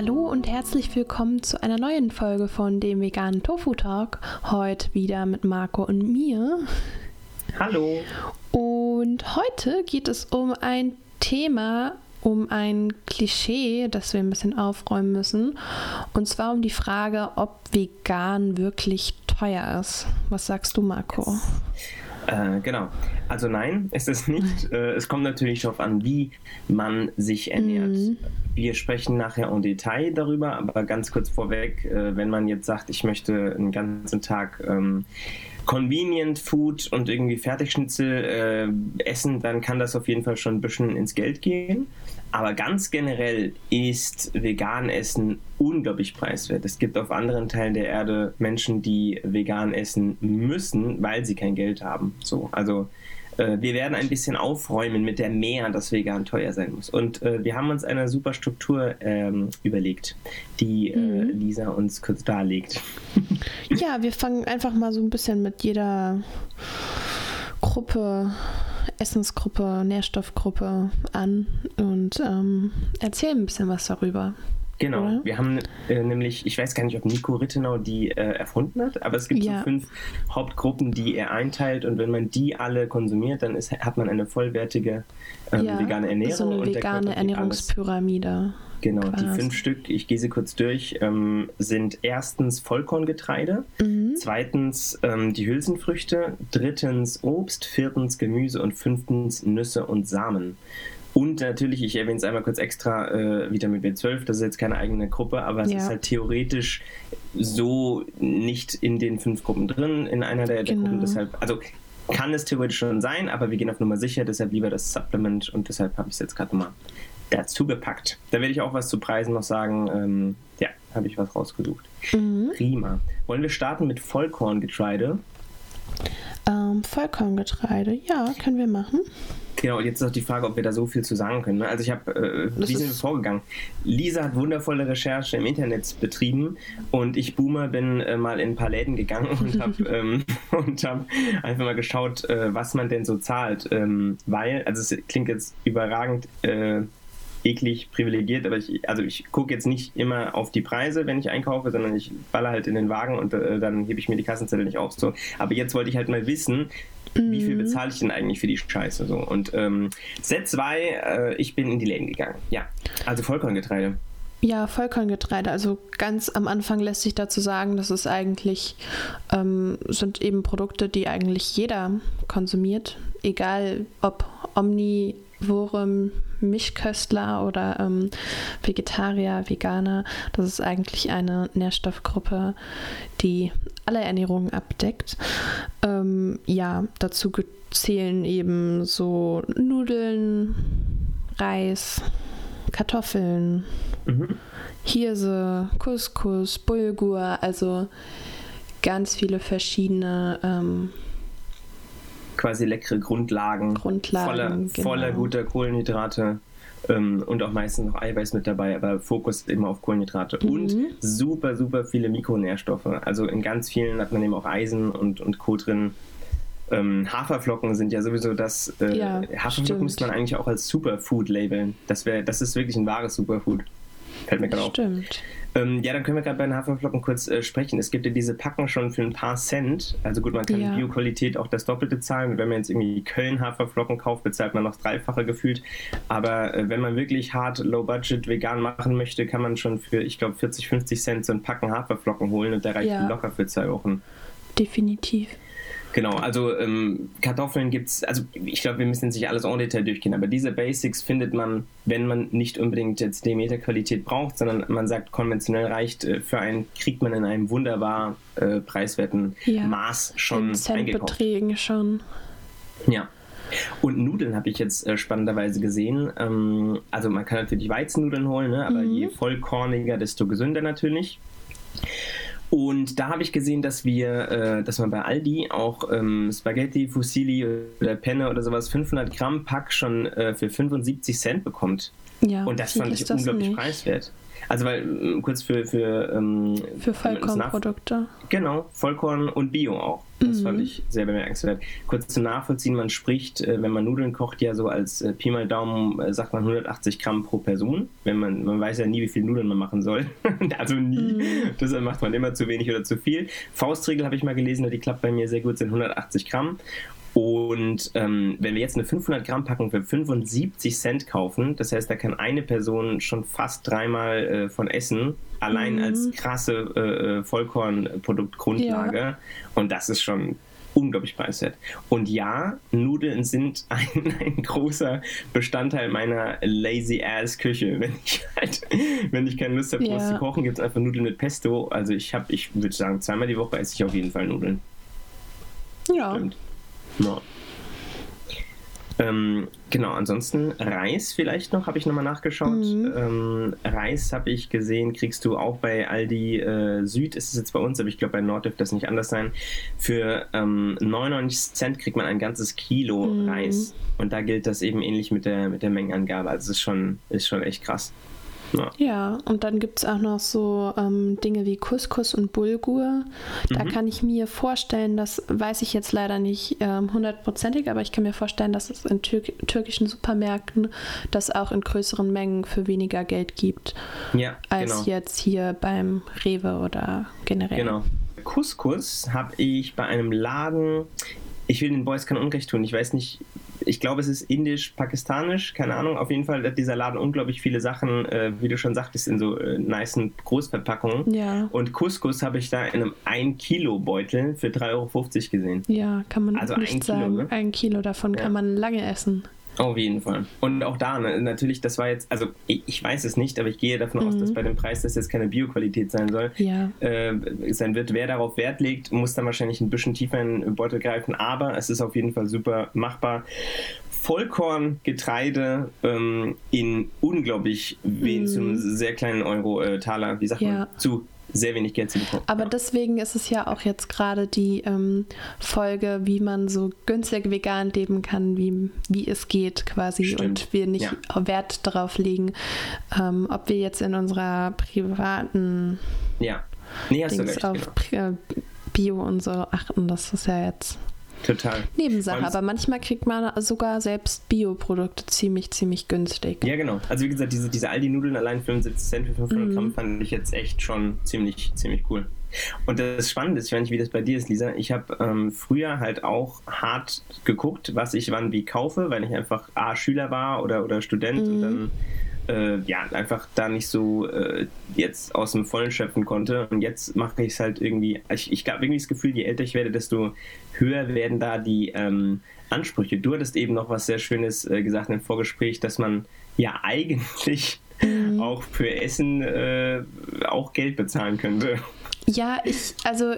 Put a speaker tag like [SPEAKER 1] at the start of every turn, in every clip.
[SPEAKER 1] Hallo und herzlich willkommen zu einer neuen Folge von dem veganen Tofu Talk. Heute wieder mit Marco und mir.
[SPEAKER 2] Hallo.
[SPEAKER 1] Und heute geht es um ein Thema, um ein Klischee, das wir ein bisschen aufräumen müssen. Und zwar um die Frage, ob vegan wirklich teuer ist. Was sagst du, Marco?
[SPEAKER 2] Yes. Äh, genau. Also nein, es ist nicht. Äh, es kommt natürlich darauf an, wie man sich ernährt. Mhm. Wir sprechen nachher im Detail darüber, aber ganz kurz vorweg, äh, wenn man jetzt sagt, ich möchte einen ganzen Tag ähm, Convenient Food und irgendwie Fertigschnitzel äh, essen, dann kann das auf jeden Fall schon ein bisschen ins Geld gehen. Aber ganz generell ist vegan Essen unglaublich preiswert. Es gibt auf anderen Teilen der Erde Menschen, die vegan essen müssen, weil sie kein Geld haben. So, also äh, wir werden ein bisschen aufräumen mit der Mehr, dass vegan teuer sein muss. Und äh, wir haben uns eine super Struktur ähm, überlegt, die äh, mhm. Lisa uns kurz darlegt.
[SPEAKER 1] Ja, wir fangen einfach mal so ein bisschen mit jeder Gruppe Essensgruppe, Nährstoffgruppe an und ähm, erzählen ein bisschen was darüber.
[SPEAKER 2] Genau, oder? wir haben äh, nämlich, ich weiß gar nicht, ob Nico Rittenau die äh, erfunden hat, aber es gibt ja. so fünf Hauptgruppen, die er einteilt und wenn man die alle konsumiert, dann ist, hat man eine vollwertige ähm, ja, vegane Ernährung.
[SPEAKER 1] So eine vegane Ernährungspyramide.
[SPEAKER 2] Genau, quasi. die fünf Stück, ich gehe sie kurz durch, ähm, sind erstens Vollkorngetreide, mhm. zweitens ähm, die Hülsenfrüchte, drittens Obst, viertens Gemüse und fünftens Nüsse und Samen. Und natürlich, ich erwähne es einmal kurz extra, äh, Vitamin B12, das ist jetzt keine eigene Gruppe, aber es ja. ist halt theoretisch so nicht in den fünf Gruppen drin, in einer der, der genau. Gruppen. Deshalb, also kann es theoretisch schon sein, aber wir gehen auf Nummer sicher, deshalb lieber das Supplement und deshalb habe ich es jetzt gerade mal dazu gepackt. Da werde ich auch was zu Preisen noch sagen. Ähm, ja, habe ich was rausgesucht. Mhm. Prima. Wollen wir starten mit Vollkorngetreide?
[SPEAKER 1] Ähm, Vollkorngetreide, ja, können wir machen.
[SPEAKER 2] Genau, und jetzt ist auch die Frage, ob wir da so viel zu sagen können. Ne? Also ich habe, äh, wie sind wir vorgegangen? Lisa hat wundervolle Recherche im Internet betrieben und ich Boomer bin äh, mal in ein paar Läden gegangen und habe ähm, hab einfach mal geschaut, äh, was man denn so zahlt. Ähm, weil, also es klingt jetzt überragend äh, eklig privilegiert, aber ich, also ich gucke jetzt nicht immer auf die Preise, wenn ich einkaufe, sondern ich baller halt in den Wagen und äh, dann hebe ich mir die Kassenzettel nicht auf. So. Aber jetzt wollte ich halt mal wissen, mhm. wie viel mhm. bezahle ich denn eigentlich für die Scheiße? So. Und ähm, Set 2, äh, ich bin in die Läden gegangen. Ja, also Vollkorngetreide.
[SPEAKER 1] Ja, Vollkorngetreide. Also ganz am Anfang lässt sich dazu sagen, dass es eigentlich ähm, sind eben Produkte, die eigentlich jeder konsumiert, egal ob Omnivorum, Mischköstler oder ähm, Vegetarier, Veganer. Das ist eigentlich eine Nährstoffgruppe, die alle Ernährungen abdeckt. Ähm, ja, dazu zählen eben so Nudeln, Reis, Kartoffeln, mhm. Hirse, Couscous, Bulgur, also ganz viele verschiedene ähm,
[SPEAKER 2] quasi leckere Grundlagen,
[SPEAKER 1] Grundlagen
[SPEAKER 2] voller, genau. voller guter Kohlenhydrate ähm, und auch meistens noch Eiweiß mit dabei, aber Fokus immer auf Kohlenhydrate mhm. und super, super viele Mikronährstoffe. Also in ganz vielen hat man eben auch Eisen und, und Co. drin. Ähm, Haferflocken sind ja sowieso das. Äh, ja, Haferflocken müsste man eigentlich auch als Superfood labeln. Das, wär, das ist wirklich ein wahres Superfood. Fällt mir gerade auf.
[SPEAKER 1] Stimmt.
[SPEAKER 2] Ähm, ja, dann können wir gerade bei den Haferflocken kurz äh, sprechen. Es gibt ja diese Packen schon für ein paar Cent. Also gut, man kann ja. Bio-Qualität auch das Doppelte zahlen. Wenn man jetzt irgendwie Köln Haferflocken kauft, bezahlt man noch dreifache gefühlt. Aber äh, wenn man wirklich hart, low-budget, vegan machen möchte, kann man schon für, ich glaube, 40, 50 Cent so ein Packen Haferflocken holen und der reicht ja. locker für zwei Wochen.
[SPEAKER 1] Definitiv.
[SPEAKER 2] Genau, also ähm, Kartoffeln gibt es, also ich glaube, wir müssen jetzt nicht alles en Detail durchgehen, aber diese Basics findet man, wenn man nicht unbedingt jetzt Demeter-Qualität braucht, sondern man sagt, konventionell reicht äh, für einen, kriegt man in einem wunderbar äh, preiswerten ja, Maß schon eingekauft.
[SPEAKER 1] Beträgen schon.
[SPEAKER 2] Ja. Und Nudeln habe ich jetzt äh, spannenderweise gesehen. Ähm, also man kann natürlich Weizennudeln holen, ne? aber mhm. je vollkorniger, desto gesünder natürlich. Und da habe ich gesehen, dass wir, äh, dass man bei Aldi auch ähm, Spaghetti, Fusilli oder Penne oder sowas 500 Gramm Pack schon äh, für 75 Cent bekommt. Ja, und das fand ich unglaublich nicht. preiswert. Also weil äh, kurz für für ähm,
[SPEAKER 1] für Vollkornprodukte.
[SPEAKER 2] Genau, Vollkorn und Bio auch. Das mhm. fand ich sehr bemerkenswert. Kurz zum Nachvollziehen, man spricht, äh, wenn man Nudeln kocht, ja so als äh, Pi mal Daumen, sagt man 180 Gramm pro Person. Wenn man, man weiß ja nie, wie viel Nudeln man machen soll. also nie. Mhm. Deshalb macht man immer zu wenig oder zu viel. Faustregel habe ich mal gelesen, die klappt bei mir sehr gut, sind 180 Gramm. Und ähm, wenn wir jetzt eine 500 Gramm Packung für 75 Cent kaufen, das heißt, da kann eine Person schon fast dreimal äh, von essen, allein mhm. als krasse äh, äh Vollkornproduktgrundlage. Ja. Und das ist schon unglaublich preiswert. Und ja, Nudeln sind ein, ein großer Bestandteil meiner lazy ass Küche. Wenn ich halt, wenn ich keine Lust habe, ja. was zu kochen, gibt es einfach Nudeln mit Pesto. Also ich habe, ich würde sagen, zweimal die Woche esse ich auf jeden Fall Nudeln.
[SPEAKER 1] Ja. Stimmt. Ja.
[SPEAKER 2] Ähm, genau, ansonsten Reis vielleicht noch, habe ich nochmal nachgeschaut. Mhm. Ähm, Reis habe ich gesehen, kriegst du auch bei Aldi äh, Süd, ist es jetzt bei uns, aber ich glaube bei Nord dürfte das nicht anders sein. Für ähm, 99 Cent kriegt man ein ganzes Kilo mhm. Reis. Und da gilt das eben ähnlich mit der, mit der Mengenangabe. Also es ist schon, ist schon echt krass.
[SPEAKER 1] Ja. ja, und dann gibt es auch noch so ähm, Dinge wie Couscous und Bulgur. Da mhm. kann ich mir vorstellen, das weiß ich jetzt leider nicht ähm, hundertprozentig, ähm, aber ich kann mir vorstellen, dass es in Tür türkischen Supermärkten das auch in größeren Mengen für weniger Geld gibt,
[SPEAKER 2] ja,
[SPEAKER 1] als genau. jetzt hier beim Rewe oder generell.
[SPEAKER 2] Genau. Couscous habe ich bei einem Laden, ich will den Boys kein Unrecht tun, ich weiß nicht, ich glaube, es ist indisch, pakistanisch, keine Ahnung. Auf jeden Fall hat dieser Laden unglaublich viele Sachen, äh, wie du schon sagtest, in so äh, niceen Großverpackungen.
[SPEAKER 1] Ja.
[SPEAKER 2] Und Couscous habe ich da in einem 1 Kilo Beutel für 3,50 Euro gesehen.
[SPEAKER 1] Ja, kann man also nicht ein sagen. Kilo, ne? Ein Kilo davon ja. kann man lange essen.
[SPEAKER 2] Auf jeden Fall. Und auch da, ne, natürlich, das war jetzt, also ich, ich, weiß es nicht, aber ich gehe davon mhm. aus, dass mhm. bei dem Preis das jetzt keine Bioqualität sein soll.
[SPEAKER 1] Ja.
[SPEAKER 2] Äh, sein wird, wer darauf Wert legt, muss dann wahrscheinlich ein bisschen tiefer in den Beutel greifen, aber es ist auf jeden Fall super machbar. Vollkorngetreide ähm, in unglaublich wen, mm. zum sehr kleinen Euro-Taler, äh, wie sagt ja. man, zu sehr wenig Geld zu bekommen.
[SPEAKER 1] Aber deswegen ist es ja auch jetzt gerade die ähm, Folge, wie man so günstig vegan leben kann, wie, wie es geht quasi Stimmt. und wir nicht ja. Wert darauf legen, ähm, ob wir jetzt in unserer privaten
[SPEAKER 2] ja. nee,
[SPEAKER 1] Dings du recht, auf genau. Bio und so achten. Das ist ja jetzt
[SPEAKER 2] Total.
[SPEAKER 1] Nebensache, aber manchmal kriegt man sogar selbst Bioprodukte ziemlich, ziemlich günstig.
[SPEAKER 2] Ja, genau. Also wie gesagt, diese, diese Aldi-Nudeln allein 75 Cent für 500 mhm. Gramm fand ich jetzt echt schon ziemlich, ziemlich cool. Und das Spannende ist, ich weiß nicht, wie das bei dir ist, Lisa, ich habe ähm, früher halt auch hart geguckt, was ich wann wie kaufe, weil ich einfach A, Schüler war oder, oder Student mhm. und dann äh, ja, einfach da nicht so äh, jetzt aus dem Vollen schöpfen konnte. Und jetzt mache ich es halt irgendwie, ich, ich habe irgendwie das Gefühl, je älter ich werde, desto höher werden da die ähm, Ansprüche. Du hattest eben noch was sehr Schönes äh, gesagt im Vorgespräch, dass man ja eigentlich mhm. auch für Essen äh, auch Geld bezahlen könnte.
[SPEAKER 1] Ja, ich, also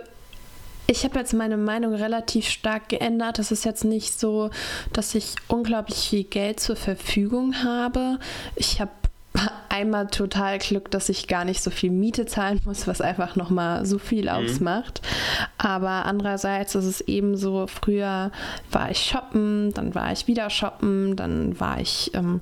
[SPEAKER 1] ich habe jetzt meine Meinung relativ stark geändert. Es ist jetzt nicht so, dass ich unglaublich viel Geld zur Verfügung habe. Ich habe einmal total Glück, dass ich gar nicht so viel Miete zahlen muss, was einfach nochmal so viel mhm. ausmacht. Aber andererseits ist es eben so, früher war ich shoppen, dann war ich wieder shoppen, dann war ich ähm,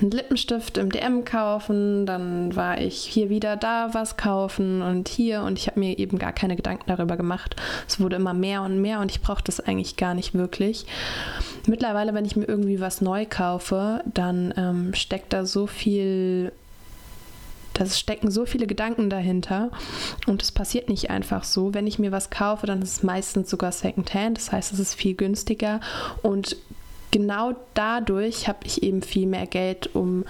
[SPEAKER 1] einen Lippenstift im DM kaufen, dann war ich hier wieder da was kaufen und hier und ich habe mir eben gar keine Gedanken darüber gemacht. Es wurde immer mehr und mehr und ich brauche das eigentlich gar nicht wirklich. Mittlerweile, wenn ich mir irgendwie was neu kaufe, dann ähm, steckt da so viel da stecken so viele Gedanken dahinter und es passiert nicht einfach so. Wenn ich mir was kaufe, dann ist es meistens sogar Secondhand, das heißt, es ist viel günstiger und genau dadurch habe ich eben viel mehr Geld, um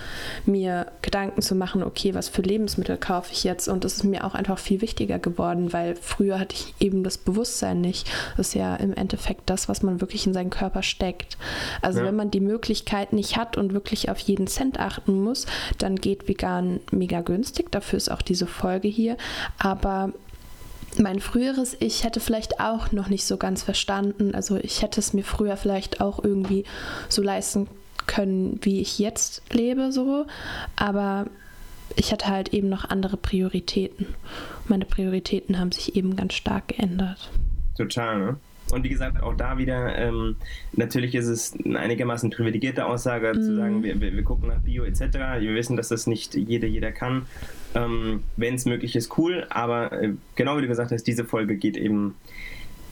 [SPEAKER 1] mir Gedanken zu machen, okay, was für Lebensmittel kaufe ich jetzt? Und das ist mir auch einfach viel wichtiger geworden, weil früher hatte ich eben das Bewusstsein nicht. Das ist ja im Endeffekt das, was man wirklich in seinen Körper steckt. Also ja. wenn man die Möglichkeit nicht hat und wirklich auf jeden Cent achten muss, dann geht vegan mega günstig. Dafür ist auch diese Folge hier. Aber mein früheres Ich hätte vielleicht auch noch nicht so ganz verstanden. Also ich hätte es mir früher vielleicht auch irgendwie so leisten können, wie ich jetzt lebe, so. Aber ich hatte halt eben noch andere Prioritäten. Meine Prioritäten haben sich eben ganz stark geändert.
[SPEAKER 2] Total, ne? Und wie gesagt, auch da wieder, ähm, natürlich ist es eine einigermaßen privilegierte Aussage mm. zu mhm. sagen, wir, wir, wir, gucken nach Bio etc. Wir wissen, dass das nicht jeder, jeder kann. Ähm, Wenn es möglich ist, cool. Aber äh, genau wie du gesagt hast, diese Folge geht eben,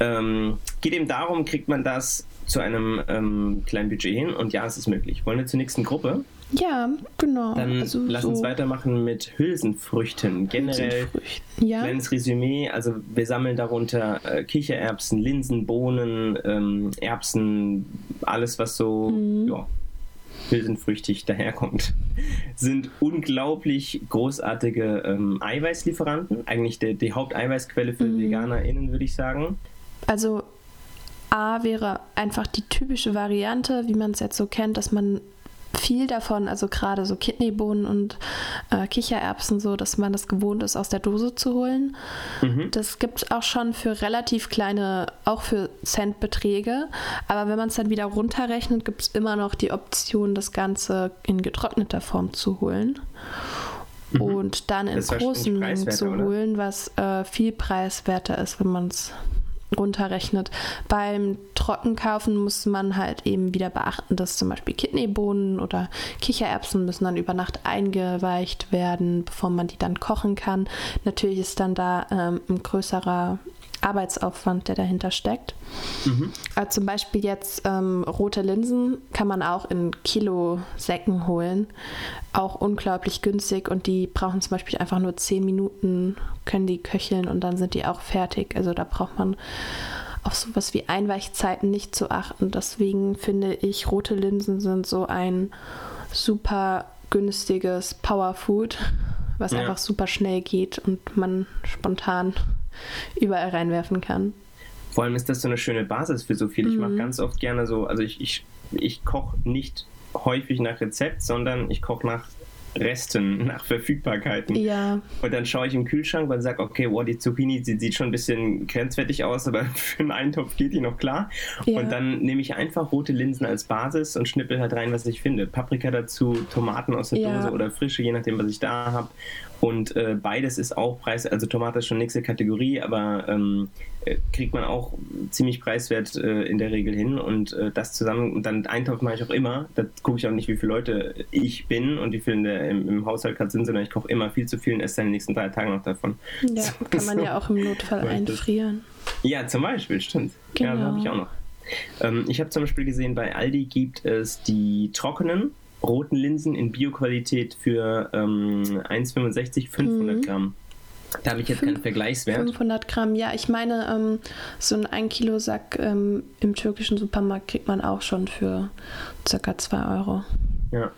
[SPEAKER 2] ähm, geht eben darum, kriegt man das zu einem ähm, kleinen Budget hin. Und ja, es ist möglich. Wollen wir zur nächsten Gruppe?
[SPEAKER 1] Ja, genau.
[SPEAKER 2] Dann also lass so uns weitermachen mit Hülsenfrüchten. Generell Hülsenfrüchten, ja. kleines Resümee. Also wir sammeln darunter äh, Kichererbsen, Linsen, Bohnen, ähm, Erbsen, alles was so mhm. ja, hülsenfrüchtig daherkommt. Sind unglaublich großartige ähm, Eiweißlieferanten. Eigentlich die, die Haupteiweißquelle für mhm. VeganerInnen, würde ich sagen.
[SPEAKER 1] Also A wäre einfach die typische Variante, wie man es jetzt so kennt, dass man viel davon, also gerade so Kidneybohnen und äh, Kichererbsen, so, dass man das gewohnt ist, aus der Dose zu holen. Mhm. Das gibt es auch schon für relativ kleine, auch für Centbeträge. Aber wenn man es dann wieder runterrechnet, gibt es immer noch die Option, das Ganze in getrockneter Form zu holen. Mhm. Und dann in großen Mengen zu holen, was äh, viel preiswerter ist, wenn man es runterrechnet. Beim Trockenkaufen muss man halt eben wieder beachten, dass zum Beispiel Kidneybohnen oder Kichererbsen müssen dann über Nacht eingeweicht werden, bevor man die dann kochen kann. Natürlich ist dann da ähm, ein größerer Arbeitsaufwand, der dahinter steckt. Mhm. Also zum Beispiel jetzt ähm, rote Linsen kann man auch in Kilo-Säcken holen. Auch unglaublich günstig und die brauchen zum Beispiel einfach nur 10 Minuten, können die köcheln und dann sind die auch fertig. Also da braucht man auf sowas wie Einweichzeiten nicht zu achten. Deswegen finde ich, rote Linsen sind so ein super günstiges Powerfood, was ja. einfach super schnell geht und man spontan überall reinwerfen kann.
[SPEAKER 2] Vor allem ist das so eine schöne Basis für so viel. Ich mache mhm. ganz oft gerne so, also ich, ich, ich koche nicht häufig nach Rezept, sondern ich koche nach Resten, nach Verfügbarkeiten.
[SPEAKER 1] Ja.
[SPEAKER 2] Und dann schaue ich im Kühlschrank und sage, okay, wow, die Zucchini die sieht schon ein bisschen grenzwertig aus, aber für einen Eintopf geht die noch klar. Ja. Und dann nehme ich einfach rote Linsen als Basis und schnippel halt rein, was ich finde. Paprika dazu, Tomaten aus der ja. Dose oder frische, je nachdem, was ich da habe. Und äh, beides ist auch preis, also Tomate ist schon nächste Kategorie, aber ähm, äh, kriegt man auch ziemlich preiswert äh, in der Regel hin. Und äh, das zusammen, und dann Eintopf mache ich auch immer. Da gucke ich auch nicht, wie viele Leute ich bin und wie viele in der, im, im, Haushalt gerade sind, sondern ich koche immer viel zu viel und esse dann in den nächsten drei Tagen noch davon.
[SPEAKER 1] Ja, so, kann man so. ja auch im Notfall einfrieren.
[SPEAKER 2] Ja, zum Beispiel, stimmt. Genau. Ja, habe ich auch noch. Ähm, ich habe zum Beispiel gesehen, bei Aldi gibt es die trockenen roten Linsen in Bioqualität für ähm, 1,65, 500 mhm. Gramm. Da habe ich jetzt keinen Vergleichswert.
[SPEAKER 1] 500 Gramm, ja. Ich meine, ähm, so ein 1 Kilo Sack ähm, im türkischen Supermarkt kriegt man auch schon für ca. 2 Euro.
[SPEAKER 2] Ja,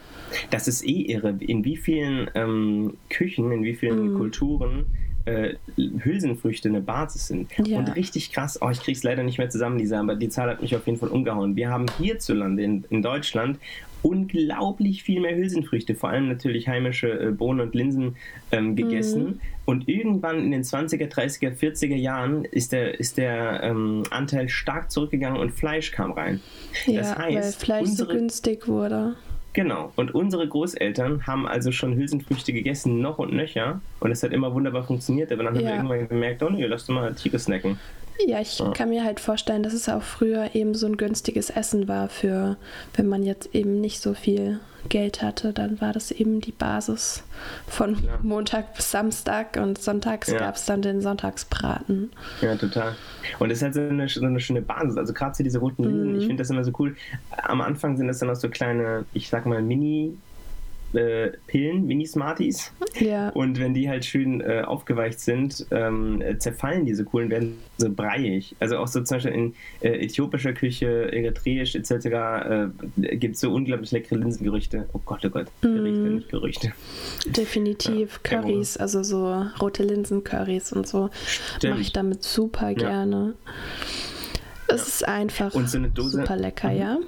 [SPEAKER 2] das ist eh irre. In wie vielen ähm, Küchen, in wie vielen mm. Kulturen äh, Hülsenfrüchte eine Basis sind. Ja. Und richtig krass, oh, ich krieg's leider nicht mehr zusammen, Lisa, aber die Zahl hat mich auf jeden Fall umgehauen. Wir haben hierzulande in, in Deutschland unglaublich viel mehr Hülsenfrüchte, vor allem natürlich heimische äh, Bohnen und Linsen ähm, gegessen. Mhm. Und irgendwann in den 20er, 30er, 40er Jahren ist der, ist der ähm, Anteil stark zurückgegangen und Fleisch kam rein.
[SPEAKER 1] Ja, das heißt, weil Fleisch unsere, so günstig wurde.
[SPEAKER 2] Genau. Und unsere Großeltern haben also schon Hülsenfrüchte gegessen, noch und nöcher. Und es hat immer wunderbar funktioniert. Aber dann haben ja. wir irgendwann gemerkt, oh nee, lass doch mal Tiere snacken.
[SPEAKER 1] Ja, ich ja. kann mir halt vorstellen, dass es auch früher eben so ein günstiges Essen war für, wenn man jetzt eben nicht so viel Geld hatte, dann war das eben die Basis von ja. Montag bis Samstag und sonntags ja. gab es dann den Sonntagsbraten.
[SPEAKER 2] Ja, total. Und das ist halt so eine, so eine schöne Basis. Also gerade für diese roten Linsen, mhm. ich finde das immer so cool. Am Anfang sind das dann auch so kleine, ich sag mal, Mini- äh, Pillen, Mini-Smarties.
[SPEAKER 1] Ja.
[SPEAKER 2] Und wenn die halt schön äh, aufgeweicht sind, ähm, zerfallen diese Kohlen, werden so breiig. Also auch so zum Beispiel in äh, äthiopischer Küche, eritreisch etc. Äh, gibt es so unglaublich leckere Linsengerüchte. Oh Gott, oh Gott, Gerichte, mm. nicht Gerüchte.
[SPEAKER 1] Definitiv. Ja, Currys, also so rote Linsen-Currys und so mache ich damit super gerne. Ja. Es ist einfach so super lecker, mhm. ja.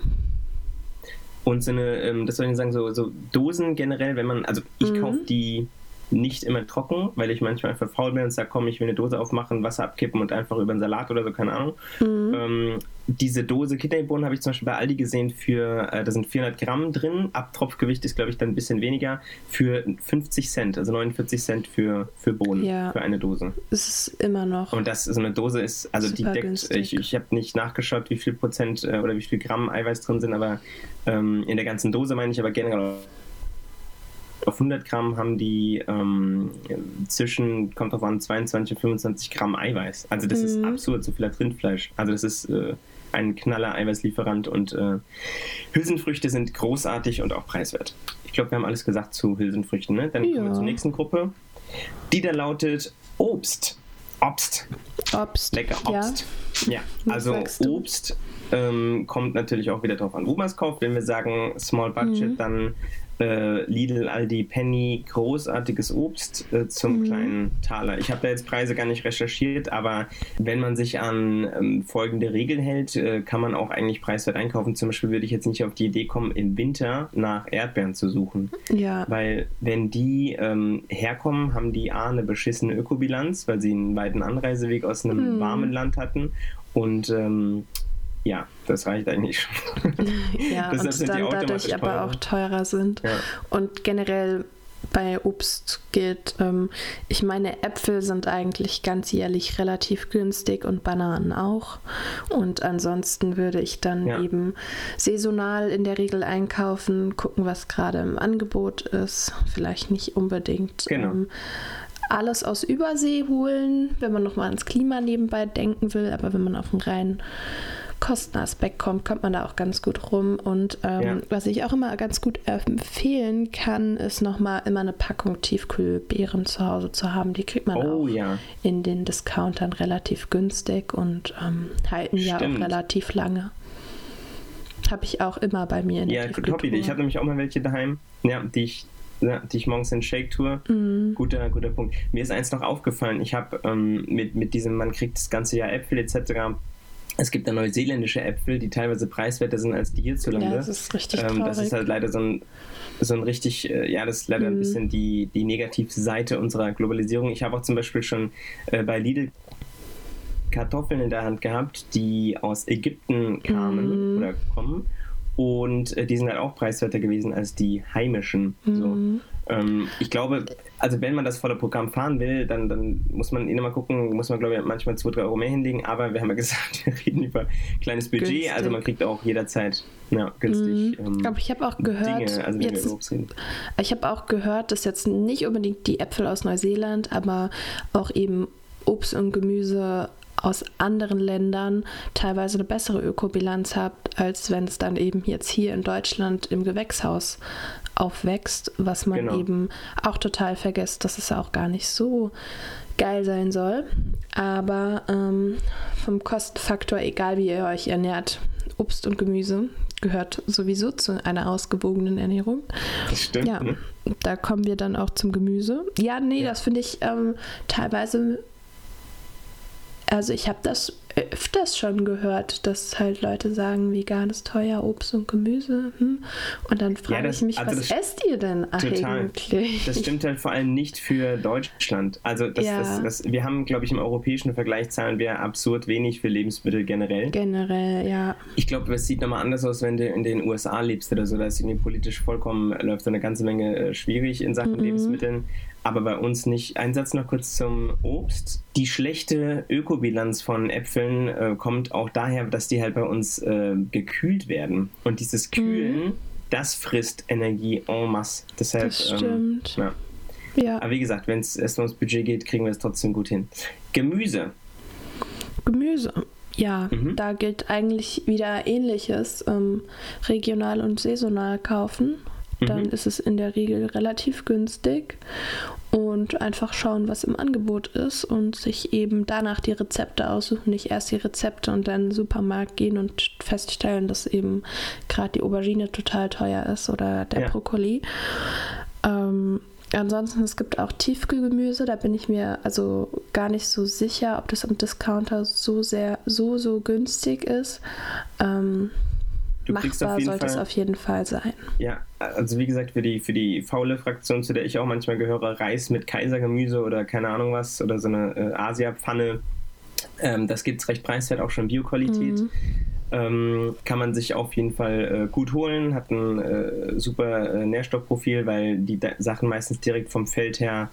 [SPEAKER 2] Und so eine, ähm, das soll ich sagen, so, so Dosen generell, wenn man, also ich mhm. kaufe die nicht immer trocken, weil ich manchmal einfach faul bin und sage, komm, ich will eine Dose aufmachen, Wasser abkippen und einfach über einen Salat oder so, keine Ahnung. Mhm. Ähm, diese Dose Kidneybohnen habe ich zum Beispiel bei Aldi gesehen für, äh, da sind 400 Gramm drin, Abtropfgewicht ist glaube ich dann ein bisschen weniger, für 50 Cent, also 49 Cent für, für Bohnen, ja. für eine Dose.
[SPEAKER 1] Es ist immer noch.
[SPEAKER 2] Und das, so eine Dose ist, also die deckt, günstig. ich, ich habe nicht nachgeschaut, wie viel Prozent äh, oder wie viel Gramm Eiweiß drin sind, aber ähm, in der ganzen Dose meine ich, aber generell auf 100 Gramm haben die ähm, zwischen, kommt auf an, 22 und 25 Gramm Eiweiß. Also das mhm. ist absurd, so viel als Rindfleisch. Also das ist äh, ein knaller Eiweißlieferant und äh, Hülsenfrüchte sind großartig und auch preiswert. Ich glaube, wir haben alles gesagt zu Hülsenfrüchten. Ne? Dann ja. kommen wir zur nächsten Gruppe. Die da lautet Obst. Obst.
[SPEAKER 1] Obst.
[SPEAKER 2] Lecker Obst. Ja, ja. also Obst ähm, kommt natürlich auch wieder darauf an, wo man es kauft. Wenn wir sagen Small Budget, mhm. dann äh, Lidl, Aldi, Penny, großartiges Obst äh, zum mhm. kleinen Taler. Ich habe da jetzt Preise gar nicht recherchiert, aber wenn man sich an ähm, folgende Regeln hält, äh, kann man auch eigentlich preiswert einkaufen. Zum Beispiel würde ich jetzt nicht auf die Idee kommen, im Winter nach Erdbeeren zu suchen.
[SPEAKER 1] Ja.
[SPEAKER 2] Weil wenn die ähm, herkommen, haben die A eine beschissene Ökobilanz, weil sie einen weiten Anreiseweg aus einem mhm. warmen Land hatten und ähm, ja, das reicht eigentlich schon.
[SPEAKER 1] ja, und dann dadurch aber auch teurer sind. Ja. Und generell bei Obst gilt, ähm, ich meine, Äpfel sind eigentlich ganzjährlich relativ günstig und Bananen auch. Und ansonsten würde ich dann ja. eben saisonal in der Regel einkaufen, gucken, was gerade im Angebot ist. Vielleicht nicht unbedingt.
[SPEAKER 2] Genau. Ähm,
[SPEAKER 1] alles aus Übersee holen, wenn man nochmal ans Klima nebenbei denken will, aber wenn man auf den reinen Kostenaspekt kommt, kommt man da auch ganz gut rum. Und ähm, ja. was ich auch immer ganz gut empfehlen kann, ist nochmal immer eine Packung Tiefkühlbeeren zu Hause zu haben. Die kriegt man
[SPEAKER 2] oh,
[SPEAKER 1] auch
[SPEAKER 2] ja.
[SPEAKER 1] in den Discountern relativ günstig und ähm, halten Stimmt. ja auch relativ lange. Habe ich auch immer bei mir in
[SPEAKER 2] der Ja, top Idee. Ich habe nämlich auch mal welche daheim, ja, die ich ja, die ich morgens in Shake tue. Mhm. Guter, guter Punkt. Mir ist eins noch aufgefallen. Ich habe ähm, mit, mit diesem, man kriegt das ganze Jahr Äpfel etc. Es gibt da neuseeländische Äpfel, die teilweise preiswerter sind als die hierzulande. Ja,
[SPEAKER 1] das ist richtig ähm,
[SPEAKER 2] Das ist halt leider so ein, so ein richtig, äh, ja, das ist leider mhm. ein bisschen die, die negative Seite unserer Globalisierung. Ich habe auch zum Beispiel schon äh, bei Lidl Kartoffeln in der Hand gehabt, die aus Ägypten kamen mhm. oder kommen. Und äh, die sind halt auch preiswerter gewesen als die heimischen. Mhm. So. Ähm, ich glaube, also wenn man das volle Programm fahren will, dann, dann muss man mal gucken, muss man glaube ich manchmal 2, 3 Euro mehr hinlegen, aber wir haben ja gesagt, wir reden über kleines Budget, günstig. also man kriegt auch jederzeit ja, günstig.
[SPEAKER 1] Mhm. Ähm, aber ich habe auch gehört,
[SPEAKER 2] Dinge, also
[SPEAKER 1] jetzt, ich habe auch gehört, dass jetzt nicht unbedingt die Äpfel aus Neuseeland, aber auch eben Obst und Gemüse aus anderen Ländern teilweise eine bessere Ökobilanz habt, als wenn es dann eben jetzt hier in Deutschland im Gewächshaus aufwächst, was man genau. eben auch total vergisst, dass es auch gar nicht so geil sein soll. Aber ähm, vom Kostenfaktor, egal wie ihr euch ernährt, Obst und Gemüse gehört sowieso zu einer ausgewogenen Ernährung.
[SPEAKER 2] Das stimmt.
[SPEAKER 1] Ja,
[SPEAKER 2] ne?
[SPEAKER 1] da kommen wir dann auch zum Gemüse. Ja, nee, ja. das finde ich ähm, teilweise also ich habe das öfters schon gehört, dass halt Leute sagen, vegan ist teuer, Obst und Gemüse. Hm? Und dann frage ja, ich mich, also was esst ihr denn total. eigentlich?
[SPEAKER 2] Das stimmt halt vor allem nicht für Deutschland. Also das, ja. das, das, wir haben, glaube ich, im europäischen Vergleich zahlen wir absurd wenig für Lebensmittel generell.
[SPEAKER 1] Generell, ja.
[SPEAKER 2] Ich glaube, es sieht nochmal anders aus, wenn du in den USA lebst oder so. Da ist irgendwie politisch vollkommen, läuft so eine ganze Menge äh, schwierig in Sachen mhm. Lebensmitteln aber bei uns nicht. Ein Satz noch kurz zum Obst. Die schlechte Ökobilanz von Äpfeln äh, kommt auch daher, dass die halt bei uns äh, gekühlt werden. Und dieses Kühlen, mhm. das frisst Energie en masse. Deshalb,
[SPEAKER 1] das ähm, stimmt.
[SPEAKER 2] Ähm, ja. Ja. Aber wie gesagt, wenn es erst ums Budget geht, kriegen wir es trotzdem gut hin. Gemüse.
[SPEAKER 1] Gemüse. Ja, mhm. da gilt eigentlich wieder ähnliches. Ähm, regional und saisonal kaufen dann mhm. ist es in der Regel relativ günstig und einfach schauen, was im Angebot ist und sich eben danach die Rezepte aussuchen, nicht erst die Rezepte und dann in den Supermarkt gehen und feststellen, dass eben gerade die Aubergine total teuer ist oder der ja. Brokkoli. Ähm, Ansonsten, es gibt auch Tiefkühlgemüse, da bin ich mir also gar nicht so sicher, ob das im Discounter so sehr, so, so günstig ist. Ähm, du Machbar sollte Fall, es auf jeden Fall sein.
[SPEAKER 2] Ja, also wie gesagt, für die, für die faule Fraktion, zu der ich auch manchmal gehöre, Reis mit Kaisergemüse oder keine Ahnung was oder so eine äh, Asia-Pfanne, ähm, das gibt es recht preiswert, auch schon Bioqualität. Mhm. Ähm, kann man sich auf jeden Fall äh, gut holen, hat ein äh, super äh, Nährstoffprofil, weil die Sachen meistens direkt vom Feld her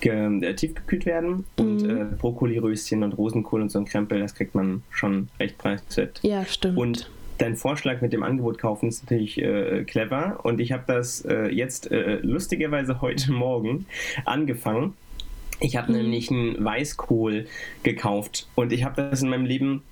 [SPEAKER 2] äh, tiefgekühlt werden. Mhm. Und äh, Brokkoliröschen und Rosenkohl und so ein Krempel, das kriegt man schon recht preiswert.
[SPEAKER 1] Ja, stimmt.
[SPEAKER 2] Und dein Vorschlag mit dem Angebot kaufen ist natürlich äh, clever. Und ich habe das äh, jetzt äh, lustigerweise heute Morgen angefangen. Ich habe mhm. nämlich einen Weißkohl gekauft und ich habe das in meinem Leben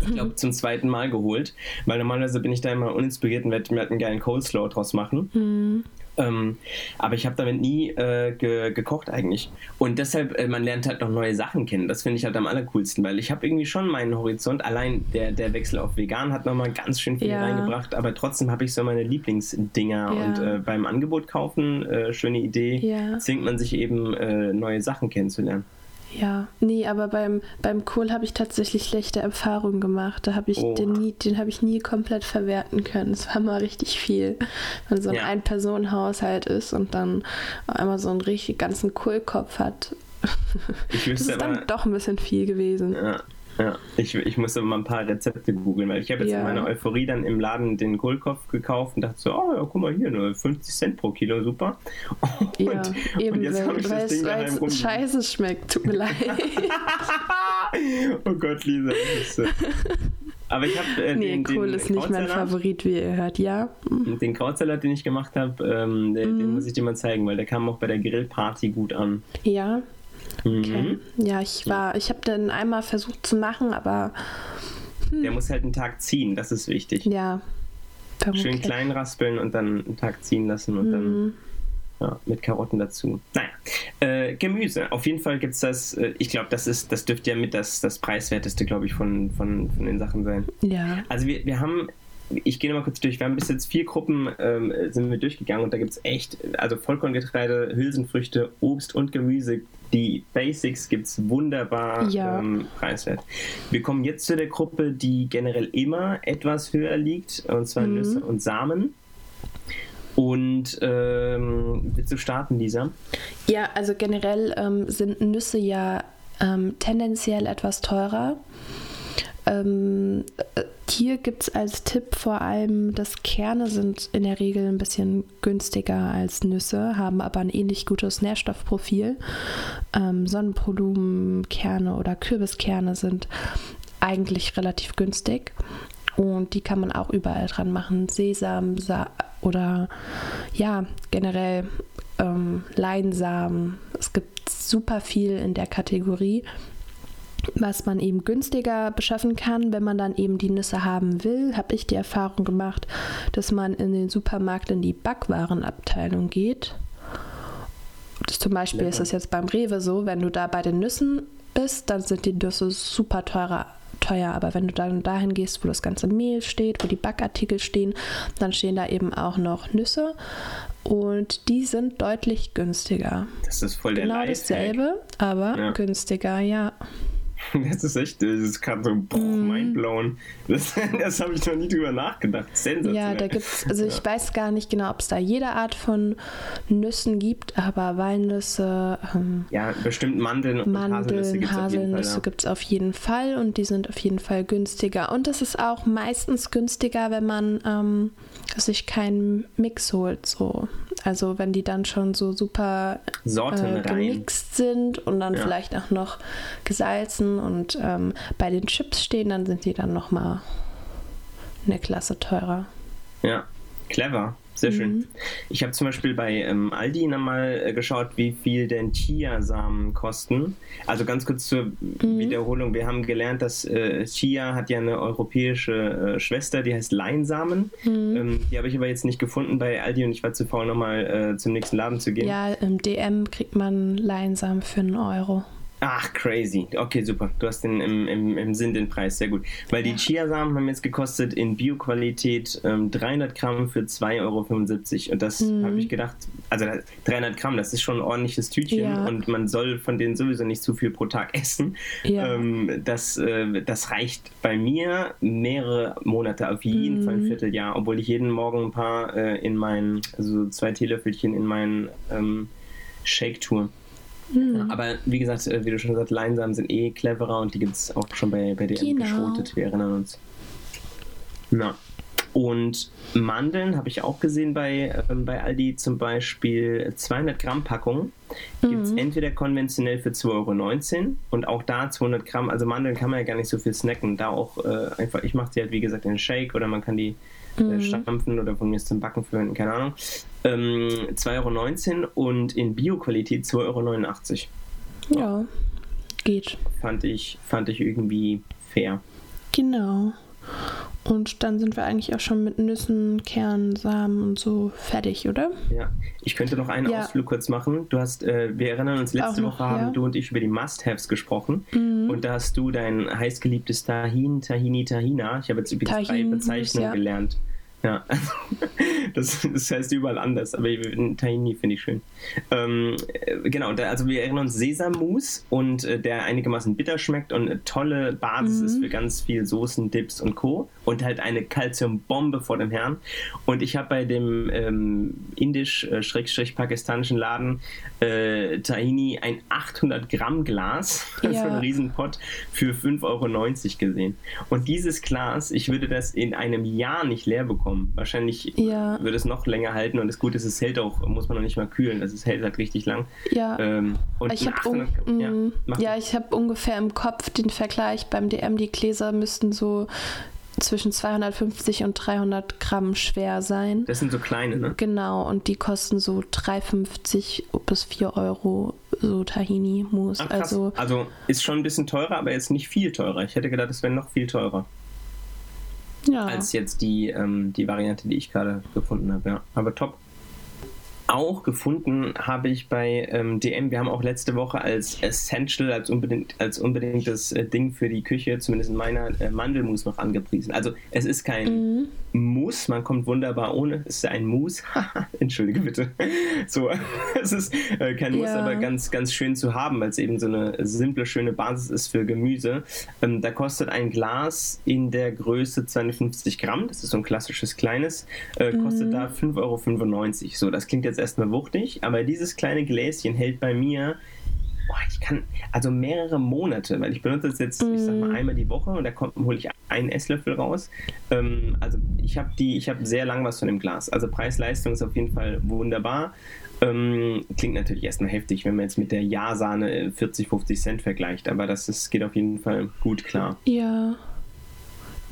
[SPEAKER 2] ich glaube, zum zweiten Mal geholt, weil normalerweise bin ich da immer uninspiriert und werde mir halt einen geilen Coleslaw draus machen. Mhm. Ähm, aber ich habe damit nie äh, ge gekocht eigentlich. Und deshalb, äh, man lernt halt noch neue Sachen kennen. Das finde ich halt am allercoolsten, weil ich habe irgendwie schon meinen Horizont. Allein der, der Wechsel auf vegan hat nochmal ganz schön viel ja. reingebracht, aber trotzdem habe ich so meine Lieblingsdinger. Ja. Und äh, beim Angebot kaufen, äh, schöne Idee, ja. zwingt man sich eben äh, neue Sachen kennenzulernen.
[SPEAKER 1] Ja, nee, aber beim, beim Kohl habe ich tatsächlich schlechte Erfahrungen gemacht. Da habe ich oh. den nie, den habe ich nie komplett verwerten können. Es war mal richtig viel, wenn so ein ja. Ein-Personen-Haushalt ist und dann einmal so einen richtig ganzen Kohlkopf hat. Ich das ist dann doch ein bisschen viel gewesen.
[SPEAKER 2] Ja, ja, ich, ich musste mal ein paar Rezepte googeln, weil ich habe jetzt ja. in meiner Euphorie dann im Laden den Kohlkopf gekauft und dachte so, oh ja, guck mal hier, nur 50 Cent pro Kilo, super.
[SPEAKER 1] Und, ja, eben, und jetzt habe ich das Ding daheim rum. scheiße schmeckt, tut mir leid.
[SPEAKER 2] oh Gott, Lisa, ist, äh, aber ich habe
[SPEAKER 1] äh, nee, den, Kohl den ist nicht mein Favorit, wie ihr hört, ja.
[SPEAKER 2] Den Krautsalat, den ich gemacht habe, ähm, mm. den muss ich dir mal zeigen, weil der kam auch bei der Grillparty gut an.
[SPEAKER 1] Ja, Okay. Mhm. Ja, ich war, ich habe den einmal versucht zu machen, aber.
[SPEAKER 2] Hm. Der muss halt einen Tag ziehen, das ist wichtig.
[SPEAKER 1] Ja.
[SPEAKER 2] Vermutlich. Schön klein raspeln und dann einen Tag ziehen lassen und mhm. dann ja, mit Karotten dazu. Naja, äh, Gemüse. Auf jeden Fall gibt es das, äh, ich glaube, das ist, das dürfte ja mit das, das preiswerteste, glaube ich, von, von, von den Sachen sein.
[SPEAKER 1] Ja.
[SPEAKER 2] Also wir, wir haben ich gehe nochmal kurz durch. Wir haben bis jetzt vier Gruppen ähm, sind wir durchgegangen und da gibt es echt, also Vollkorngetreide, Hülsenfrüchte, Obst und Gemüse. Die Basics gibt es wunderbar ja. ähm, preiswert. Wir kommen jetzt zu der Gruppe, die generell immer etwas höher liegt, und zwar mhm. Nüsse und Samen. Und ähm, willst du starten, Lisa?
[SPEAKER 1] Ja, also generell ähm, sind Nüsse ja ähm, tendenziell etwas teurer. Ähm, hier gibt es als Tipp vor allem, dass Kerne sind in der Regel ein bisschen günstiger als Nüsse, haben aber ein ähnlich gutes Nährstoffprofil. Ähm, Sonnenblumenkerne oder Kürbiskerne sind eigentlich relativ günstig und die kann man auch überall dran machen. Sesam Sa oder ja, generell ähm, Leinsamen. Es gibt super viel in der Kategorie was man eben günstiger beschaffen kann, wenn man dann eben die Nüsse haben will, habe ich die Erfahrung gemacht, dass man in den Supermarkt in die Backwarenabteilung geht. Das zum Beispiel Lecker. ist es jetzt beim Rewe so, wenn du da bei den Nüssen bist, dann sind die Nüsse super teurer, teuer. Aber wenn du dann dahin gehst, wo das ganze Mehl steht, wo die Backartikel stehen, dann stehen da eben auch noch Nüsse. Und die sind deutlich günstiger.
[SPEAKER 2] Das ist voll der
[SPEAKER 1] Genau dasselbe, aber ja. günstiger, ja.
[SPEAKER 2] Das ist echt, das ist gerade so mm. mindblown. Das, das habe ich noch nie drüber nachgedacht. Sensationell.
[SPEAKER 1] Ja, da gibt es, also ich weiß gar nicht genau, ob es da jede Art von Nüssen gibt, aber Walnüsse.
[SPEAKER 2] Ähm, ja, bestimmt Mandeln und
[SPEAKER 1] Mandeln, Haselnüsse gibt es auf jeden Fall und die sind auf jeden Fall günstiger. Und es ist auch meistens günstiger, wenn man ähm, sich keinen Mix holt. So. Also wenn die dann schon so super äh, gemixt sind und dann ja. vielleicht auch noch gesalzen und ähm, bei den Chips stehen, dann sind die dann nochmal eine Klasse teurer.
[SPEAKER 2] Ja, clever. Sehr schön. Mhm. Ich habe zum Beispiel bei ähm, Aldi nochmal äh, geschaut, wie viel denn Chia-Samen kosten. Also ganz kurz zur mhm. Wiederholung. Wir haben gelernt, dass äh, Chia hat ja eine europäische äh, Schwester, die heißt Leinsamen. Mhm. Ähm, die habe ich aber jetzt nicht gefunden bei Aldi und ich war zu faul, nochmal äh, zum nächsten Laden zu gehen.
[SPEAKER 1] Ja, im DM kriegt man Leinsamen für einen Euro.
[SPEAKER 2] Ach, crazy. Okay, super. Du hast den im, im, im Sinn den Preis. Sehr gut. Weil die Chiasamen haben jetzt gekostet in Bioqualität ähm, 300 Gramm für 2,75 Euro. Und das mhm. habe ich gedacht, also 300 Gramm, das ist schon ein ordentliches Tütchen. Ja. Und man soll von denen sowieso nicht zu viel pro Tag essen. Ja. Ähm, das, äh, das reicht bei mir mehrere Monate, auf jeden mhm. Fall ein Vierteljahr. Obwohl ich jeden Morgen ein paar äh, in meinen, also zwei Teelöffelchen in meinen ähm, Shake tue. Mhm. Aber wie gesagt, äh, wie du schon gesagt hast, Leinsamen sind eh cleverer und die gibt es auch schon bei, bei DM genau. geschrotet. Wir erinnern uns. Na. Und Mandeln habe ich auch gesehen bei, ähm, bei Aldi zum Beispiel 200 Gramm Packung. Mhm. Gibt es entweder konventionell für 2,19 Euro und auch da 200 Gramm. Also Mandeln kann man ja gar nicht so viel snacken. Da auch äh, einfach, ich mache sie halt wie gesagt in Shake oder man kann die mhm. stampfen oder von mir zum Backen führen, keine Ahnung. Ähm, 2,19 Euro und in Bio-Qualität 2,89
[SPEAKER 1] Euro. Ja, geht.
[SPEAKER 2] Fand ich, fand ich irgendwie fair.
[SPEAKER 1] Genau. Und dann sind wir eigentlich auch schon mit Nüssen, Kernen, Samen und so fertig, oder?
[SPEAKER 2] Ja, ich könnte noch einen ja. Ausflug kurz machen. Du hast, äh, wir erinnern uns, letzte noch, Woche haben ja. du und ich über die Must-Haves gesprochen. Mhm. Und da hast du dein heißgeliebtes Tahin, Tahini, Tahina. Ich habe jetzt übrigens drei Bezeichnungen ja. gelernt. Ja, das, das heißt überall anders, aber Tahini finde ich schön. Ähm, äh, genau, da, also wir erinnern uns Sesammus und äh, der einigermaßen bitter schmeckt und eine tolle Basis mhm. ist für ganz viel Soßen, Dips und Co. Und halt eine Calciumbombe vor dem Herrn. Und ich habe bei dem ähm, indisch-pakistanischen Laden äh, Tahini ein 800 Gramm Glas, ja. so ein Riesenpott, für 5,90 Euro gesehen. Und dieses Glas, ich würde das in einem Jahr nicht leer bekommen kommen. Wahrscheinlich ja. wird es noch länger halten und das Gute ist, es hält auch, muss man noch nicht mal kühlen, also es hält halt richtig lang.
[SPEAKER 1] Ja. Ähm, und ich habe un ja, mm, ja, ich habe ungefähr im Kopf den Vergleich beim DM, die Gläser müssten so zwischen 250 und 300 Gramm schwer sein.
[SPEAKER 2] Das sind so kleine, ne?
[SPEAKER 1] Genau, und die kosten so 3,50 bis 4 Euro, so Tahini-Mousse.
[SPEAKER 2] Also, also ist schon ein bisschen teurer, aber jetzt nicht viel teurer. Ich hätte gedacht, es wäre noch viel teurer ja. als jetzt die, ähm, die Variante, die ich gerade gefunden habe. Ja. Aber top auch gefunden habe ich bei ähm, DM, wir haben auch letzte Woche als Essential, als, unbedingt, als unbedingtes äh, Ding für die Küche, zumindest in meiner, äh, Mandelmus noch angepriesen. Also es ist kein mhm. Muss, man kommt wunderbar ohne, es ist ein Mus. Entschuldige bitte. so, es ist äh, kein Muss, ja. aber ganz, ganz schön zu haben, weil es eben so eine simple, schöne Basis ist für Gemüse. Ähm, da kostet ein Glas in der Größe 250 Gramm, das ist so ein klassisches kleines, äh, kostet mhm. da 5,95 Euro. So, das klingt jetzt jetzt erstmal wuchtig, aber dieses kleine Gläschen hält bei mir, boah, ich kann, also mehrere Monate, weil ich benutze es jetzt, mm. ich sag mal, mhm. einmal die Woche und da hole ich einen Esslöffel raus. Ähm, also ich habe die, ich habe sehr lang was von dem Glas. Also Preis-Leistung ist auf jeden Fall wunderbar. Ähm, klingt natürlich erstmal heftig, wenn man jetzt mit der Ja-Sahne 40, 50 Cent vergleicht, aber das ist, geht auf jeden Fall gut klar.
[SPEAKER 1] Ja,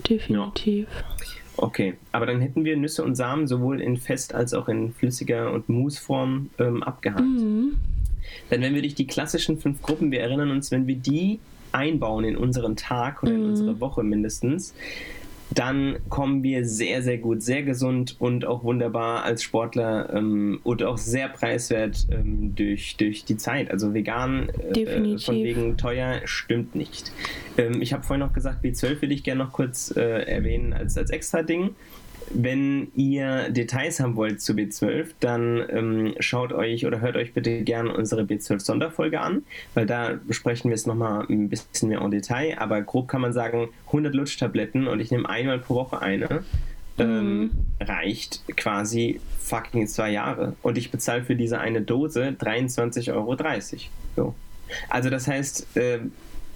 [SPEAKER 1] definitiv. Ja.
[SPEAKER 2] Okay, aber dann hätten wir Nüsse und Samen sowohl in fest als auch in flüssiger und Mousseform ähm, abgehakt. Mhm. Dann wenn wir durch die klassischen fünf Gruppen, wir erinnern uns, wenn wir die einbauen in unseren Tag oder in mhm. unsere Woche mindestens, dann kommen wir sehr, sehr gut, sehr gesund und auch wunderbar als Sportler ähm, und auch sehr preiswert ähm, durch, durch die Zeit. Also vegan äh, von wegen teuer stimmt nicht. Ähm, ich habe vorhin noch gesagt, B12 will ich gerne noch kurz äh, erwähnen als, als extra Ding. Wenn ihr Details haben wollt zu B12, dann ähm, schaut euch oder hört euch bitte gerne unsere B12-Sonderfolge an, weil da besprechen wir es nochmal ein bisschen mehr en Detail. Aber grob kann man sagen, 100 Lutschtabletten und ich nehme einmal pro Woche eine. Ähm, mhm. reicht quasi fucking zwei Jahre. Und ich bezahle für diese eine Dose 23,30 Euro. So. Also das heißt, äh,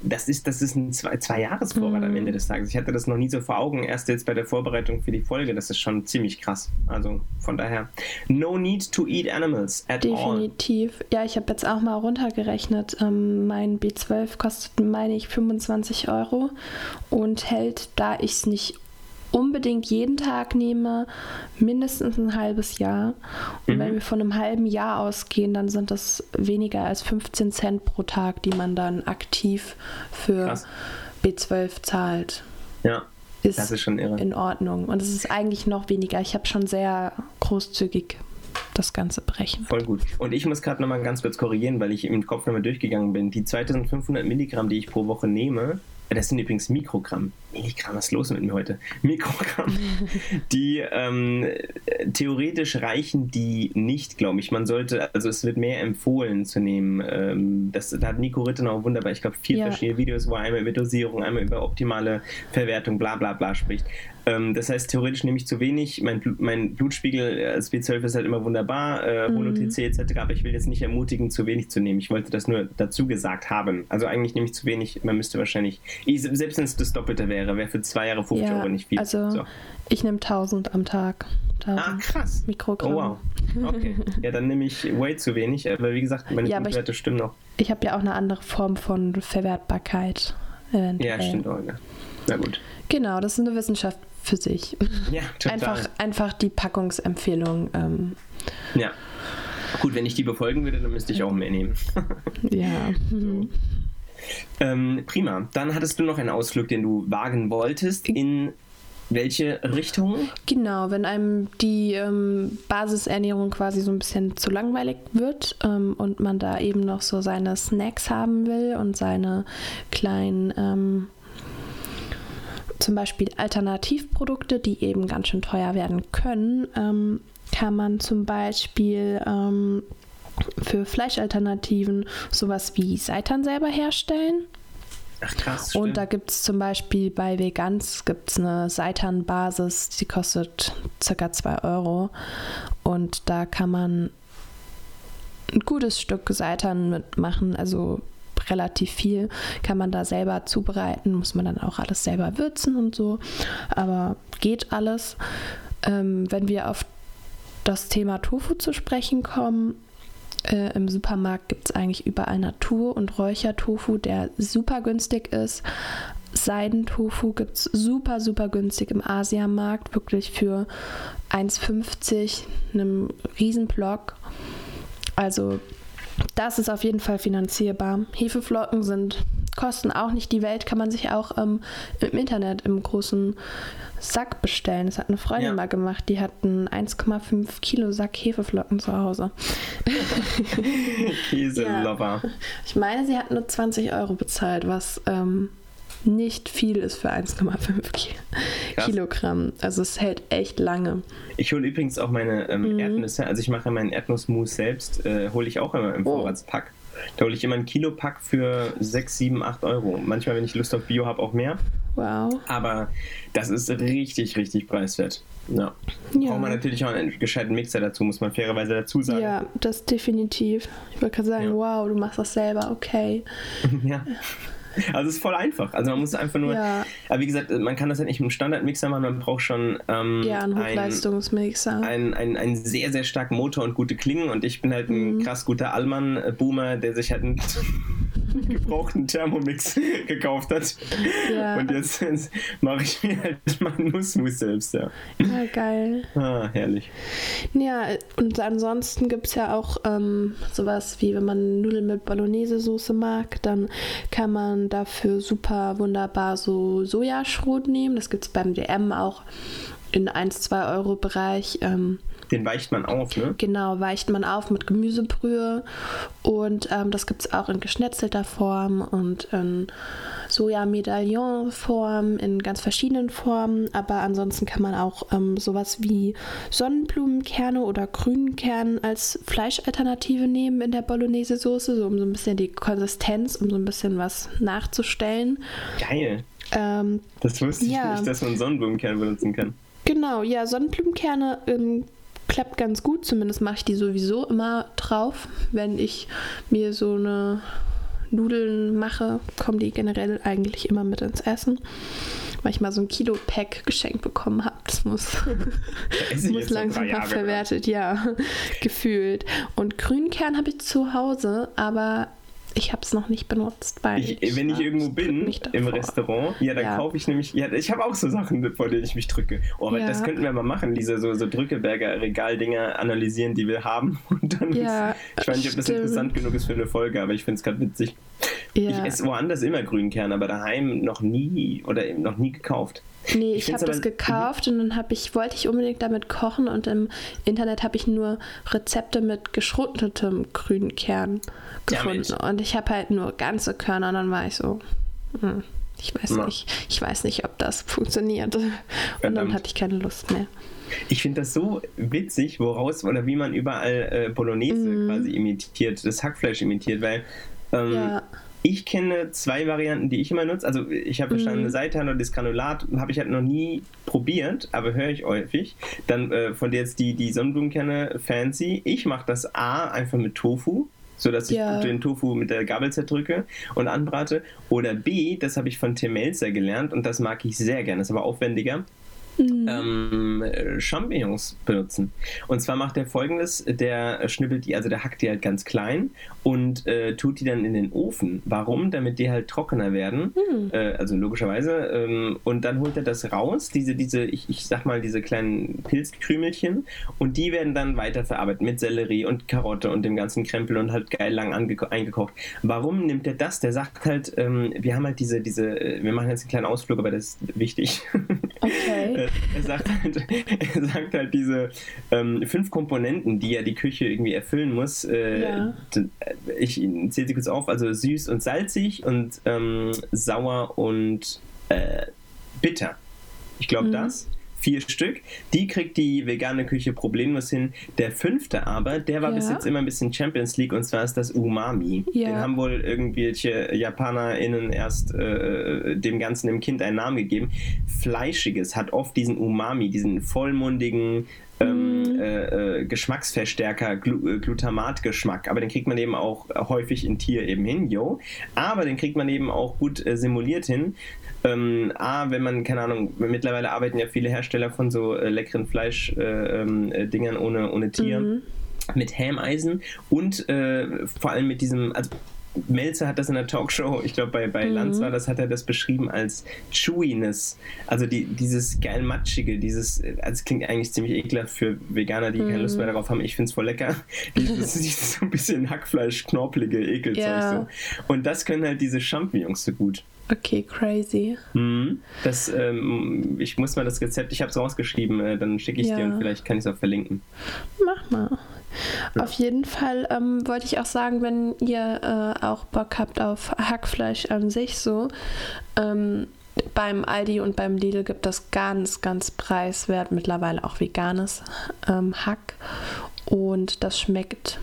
[SPEAKER 2] das ist, das ist ein zwei, zwei Jahresvorrat mhm. am Ende des Tages. Ich hatte das noch nie so vor Augen, erst jetzt bei der Vorbereitung für die Folge. Das ist schon ziemlich krass. Also von daher, no need to eat animals at
[SPEAKER 1] Definitiv. all. Definitiv. Ja, ich habe jetzt auch mal runtergerechnet. Ähm, mein B12 kostet, meine ich, 25 Euro und hält, da ich es nicht unbedingt jeden Tag nehme, mindestens ein halbes Jahr. Und mhm. wenn wir von einem halben Jahr ausgehen, dann sind das weniger als 15 Cent pro Tag, die man dann aktiv für Krass. B12 zahlt.
[SPEAKER 2] Ja, ist das ist schon irre.
[SPEAKER 1] In Ordnung. Und es ist eigentlich noch weniger. Ich habe schon sehr großzügig das Ganze brechen.
[SPEAKER 2] Voll gut. Und ich muss gerade nochmal ganz kurz korrigieren, weil ich im Kopf nochmal durchgegangen bin. Die 2500 Milligramm, die ich pro Woche nehme, das sind übrigens Mikrogramm. Milligramm, was ist los mit mir heute? Mikrogramm. Die ähm, theoretisch reichen die nicht, glaube ich. Man sollte, also es wird mehr empfohlen zu nehmen. Ähm, das, da hat Nico Rittenau wunderbar, ich glaube, vier ja. verschiedene Videos, wo er einmal über Dosierung, einmal über optimale Verwertung, bla bla bla spricht. Ähm, das heißt, theoretisch nehme ich zu wenig. Mein, mein Blutspiegel als B12 ist halt immer wunderbar, äh, Holo-TC mhm. etc., aber ich will jetzt nicht ermutigen, zu wenig zu nehmen. Ich wollte das nur dazu gesagt haben. Also eigentlich nehme ich zu wenig. Man müsste wahrscheinlich, selbst wenn es das Doppelte wäre, wäre für zwei Jahre 50 ja, Euro nicht viel.
[SPEAKER 1] Also so. ich nehme 1000 am Tag. 1000
[SPEAKER 2] ah, krass.
[SPEAKER 1] Mikrogramm.
[SPEAKER 2] Oh, wow. Okay. Ja, dann nehme ich way zu wenig, aber wie gesagt, meine ja, Blutwerte stimmen noch.
[SPEAKER 1] Ich habe ja auch eine andere Form von Verwertbarkeit.
[SPEAKER 2] Eventuell. Ja, stimmt auch. Ja. Na gut.
[SPEAKER 1] Genau, das ist eine Wissenschaft für sich.
[SPEAKER 2] Ja, total.
[SPEAKER 1] Einfach, einfach die Packungsempfehlung. Ähm,
[SPEAKER 2] ja. Gut, wenn ich die befolgen würde, dann müsste ich auch mehr nehmen.
[SPEAKER 1] ja. So.
[SPEAKER 2] Ähm, prima. Dann hattest du noch einen Ausflug, den du wagen wolltest. In welche Richtung?
[SPEAKER 1] Genau, wenn einem die ähm, Basisernährung quasi so ein bisschen zu langweilig wird ähm, und man da eben noch so seine Snacks haben will und seine kleinen ähm, zum Beispiel Alternativprodukte, die eben ganz schön teuer werden können, ähm, kann man zum Beispiel ähm, für Fleischalternativen sowas wie Seitan selber herstellen.
[SPEAKER 2] Ach krass.
[SPEAKER 1] Und da gibt es zum Beispiel bei Vegans gibt's eine Seitan-Basis, die kostet circa 2 Euro. Und da kann man ein gutes Stück Seitan mitmachen, also relativ viel kann man da selber zubereiten, muss man dann auch alles selber würzen und so, aber geht alles. Ähm, wenn wir auf das Thema Tofu zu sprechen kommen, äh, Im Supermarkt gibt es eigentlich überall Natur- und Räuchertofu, der super günstig ist. Seidentofu gibt es super, super günstig im Asiamarkt, wirklich für 1,50, einem Riesenblock. Also das ist auf jeden Fall finanzierbar. Hefeflocken sind kosten auch nicht die Welt, kann man sich auch ähm, im Internet im großen Sack bestellen. Das hat eine Freundin ja. mal gemacht, die hat einen 1,5 Kilo Sack Hefeflocken zu Hause.
[SPEAKER 2] Käselover.
[SPEAKER 1] Ja. Ich meine, sie hat nur 20 Euro bezahlt, was ähm, nicht viel ist für 1,5 Ki Kilogramm. Also es hält echt lange.
[SPEAKER 2] Ich hole übrigens auch meine ähm, mhm. Erdnüsse, also ich mache meinen Erdnussmus selbst, äh, hole ich auch immer im oh. Da hole ich immer ein Kilo Pack für 6, 7, 8 Euro. Manchmal, wenn ich Lust auf Bio habe, auch mehr.
[SPEAKER 1] Wow.
[SPEAKER 2] Aber das ist richtig, richtig preiswert. Ja. ja. Braucht man natürlich auch einen gescheiten Mixer dazu, muss man fairerweise dazu sagen.
[SPEAKER 1] Ja, das definitiv. Ich wollte gerade sagen, ja. wow, du machst das selber, okay.
[SPEAKER 2] ja. Also es ist voll einfach. Also man muss einfach nur. Ja. Aber wie gesagt, man kann das halt nicht mit einem Standardmixer machen, man braucht schon ähm,
[SPEAKER 1] ja, einen Hochleistungsmixer.
[SPEAKER 2] Einen, einen, einen sehr, sehr starken Motor und gute Klingen. Und ich bin halt ein mhm. krass guter Allmann-Boomer, der sich halt einen gebrauchten Thermomix gekauft hat. Ja. Und jetzt, jetzt mache ich mir halt meinen Nussmus selbst, ja.
[SPEAKER 1] Ja, geil.
[SPEAKER 2] Ah, herrlich.
[SPEAKER 1] Ja, und ansonsten gibt es ja auch ähm, sowas wie, wenn man Nudeln mit Bolognese-Soße mag, dann kann man dafür super wunderbar so Sojaschrot nehmen. Das gibt es beim DM auch in 1-2 Euro Bereich. Ähm,
[SPEAKER 2] den weicht man auf, ne?
[SPEAKER 1] Genau, weicht man auf mit Gemüsebrühe. Und ähm, das gibt es auch in geschnetzelter Form und in Soja-Medaillon-Form, in ganz verschiedenen Formen. Aber ansonsten kann man auch ähm, sowas wie Sonnenblumenkerne oder Grünkern als Fleischalternative nehmen in der Bolognese-Soße, so um so ein bisschen die Konsistenz, um so ein bisschen was nachzustellen.
[SPEAKER 2] Geil.
[SPEAKER 1] Ähm,
[SPEAKER 2] das wusste ich ja. nicht, dass man Sonnenblumenkerne benutzen kann.
[SPEAKER 1] Genau, ja, Sonnenblumenkerne ähm, klappt ganz gut. Zumindest mache ich die sowieso immer drauf. Wenn ich mir so eine Nudeln mache, kommen die generell eigentlich immer mit ins Essen. Weil ich mal so ein Kilo-Pack geschenkt bekommen habe. Das muss, muss langsam mal verwertet, ja, gefühlt. Und Grünkern habe ich zu Hause, aber ich habe es noch nicht benutzt, weil
[SPEAKER 2] ich, ich wenn ich irgendwo bin im Restaurant, ja, dann ja. kaufe ich nämlich, ja, ich habe auch so Sachen, vor denen ich mich drücke. Oh, aber ja. das könnten wir mal machen, diese so, so Drückeberger Regaldinger analysieren, die wir haben und dann,
[SPEAKER 1] ja,
[SPEAKER 2] ich weiß nicht, ob das interessant genug ist für eine Folge, aber ich finde es gerade witzig. Ich esse woanders immer Grünkern, aber daheim noch nie oder noch nie gekauft.
[SPEAKER 1] Nee, ich, ich habe das gekauft und dann habe ich, wollte ich unbedingt damit kochen und im Internet habe ich nur Rezepte mit geschrottetem Grünkern gefunden. Ja, und ich habe halt nur ganze Körner und dann war ich so, hm, ich weiß Na. nicht, ich weiß nicht, ob das funktioniert. Und Verdammt. dann hatte ich keine Lust mehr.
[SPEAKER 2] Ich finde das so witzig, woraus oder wie man überall äh, Bolognese mm. quasi imitiert, das Hackfleisch imitiert, weil ähm, ja. Ich kenne zwei Varianten, die ich immer nutze. Also ich habe verstanden, mm. Seitan oder das Granulat habe ich halt noch nie probiert, aber höre ich häufig. Dann äh, von der jetzt die, die Sonnenblumenkerne Fancy. Ich mache das A einfach mit Tofu sodass ich ja. den Tofu mit der Gabel zerdrücke und anbrate. Oder B, das habe ich von Tim Melzer gelernt und das mag ich sehr gerne, das ist aber aufwendiger mhm. ähm, Champignons benutzen. Und zwar macht er folgendes: der schnippelt die, also der hackt die halt ganz klein und äh, tut die dann in den Ofen. Warum? Damit die halt trockener werden. Mhm. Äh, also logischerweise. Ähm, und dann holt er das raus, diese, diese, ich, ich sag mal, diese kleinen Pilzkrümelchen. Und die werden dann weiterverarbeitet mit Sellerie und Karotte und dem ganzen Krempel und halt geil lang eingekocht. Warum nimmt er das? Der sagt halt, ähm, wir haben halt diese, diese, äh, wir machen jetzt einen kleinen Ausflug, aber das ist wichtig. Okay. Er, sagt halt, er sagt halt diese ähm, fünf Komponenten, die ja die Küche irgendwie erfüllen muss. Äh, ja. Ich zähle sie kurz auf, also süß und salzig und ähm, sauer und äh, bitter. Ich glaube mhm. das vier Stück. Die kriegt die vegane Küche problemlos hin. Der fünfte aber, der war ja. bis jetzt immer ein bisschen Champions League und zwar ist das Umami. Ja. Den haben wohl irgendwelche JapanerInnen erst äh, dem Ganzen im Kind einen Namen gegeben. Fleischiges hat oft diesen Umami, diesen vollmundigen, ähm, mhm. äh, äh, Geschmacksverstärker, Glu äh, Glutamatgeschmack. Aber den kriegt man eben auch häufig in Tier eben hin, yo. Aber den kriegt man eben auch gut äh, simuliert hin. Ähm, A, wenn man, keine Ahnung, mittlerweile arbeiten ja viele Hersteller von so äh, leckeren Fleischdingern äh, ähm, ohne, ohne Tier. Mhm. Mit Hämeisen und vor allem mit diesem, also Melzer hat das in der Talkshow, ich glaube bei, bei mhm. Lanz war das, hat er das beschrieben als Chewiness. Also die, dieses geil matschige, dieses, also klingt eigentlich ziemlich ekelhaft für Veganer, die mhm. keine Lust mehr darauf haben. Ich finde es voll lecker. Dieses, dieses so ein bisschen Hackfleisch, knorpelige Ekelzeug ja. so. Und das können halt diese Champignons so gut.
[SPEAKER 1] Okay, crazy.
[SPEAKER 2] Mhm. Das, ähm, ich muss mal das Rezept, ich habe es rausgeschrieben, äh, dann schicke ich ja. dir und vielleicht kann ich es auch verlinken.
[SPEAKER 1] Mach mal. Auf jeden Fall ähm, wollte ich auch sagen, wenn ihr äh, auch Bock habt auf Hackfleisch an sich so, ähm, beim Aldi und beim Lidl gibt es ganz, ganz preiswert mittlerweile auch veganes ähm, Hack und das schmeckt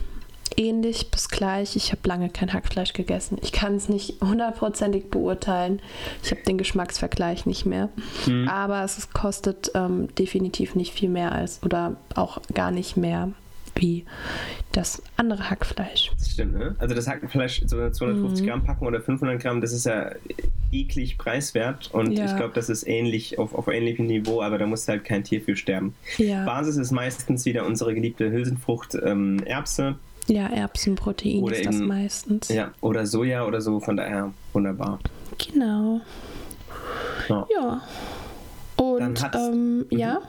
[SPEAKER 1] ähnlich bis gleich. Ich habe lange kein Hackfleisch gegessen. Ich kann es nicht hundertprozentig beurteilen. Ich habe den Geschmacksvergleich nicht mehr. Mhm. Aber es kostet ähm, definitiv nicht viel mehr als oder auch gar nicht mehr wie das andere Hackfleisch.
[SPEAKER 2] Das stimmt, ne? Also das Hackfleisch, so eine 250 mhm. Gramm Packung oder 500 Gramm, das ist ja eklig preiswert und ja. ich glaube, das ist ähnlich, auf, auf ähnlichem Niveau, aber da muss halt kein Tier für sterben. Ja. Basis ist meistens wieder unsere geliebte Hülsenfrucht ähm, Erbse.
[SPEAKER 1] Ja, Erbsenprotein oder ist das meistens.
[SPEAKER 2] Ja, oder Soja oder so, von daher wunderbar.
[SPEAKER 1] Genau. Ja. ja. Und ähm, ja.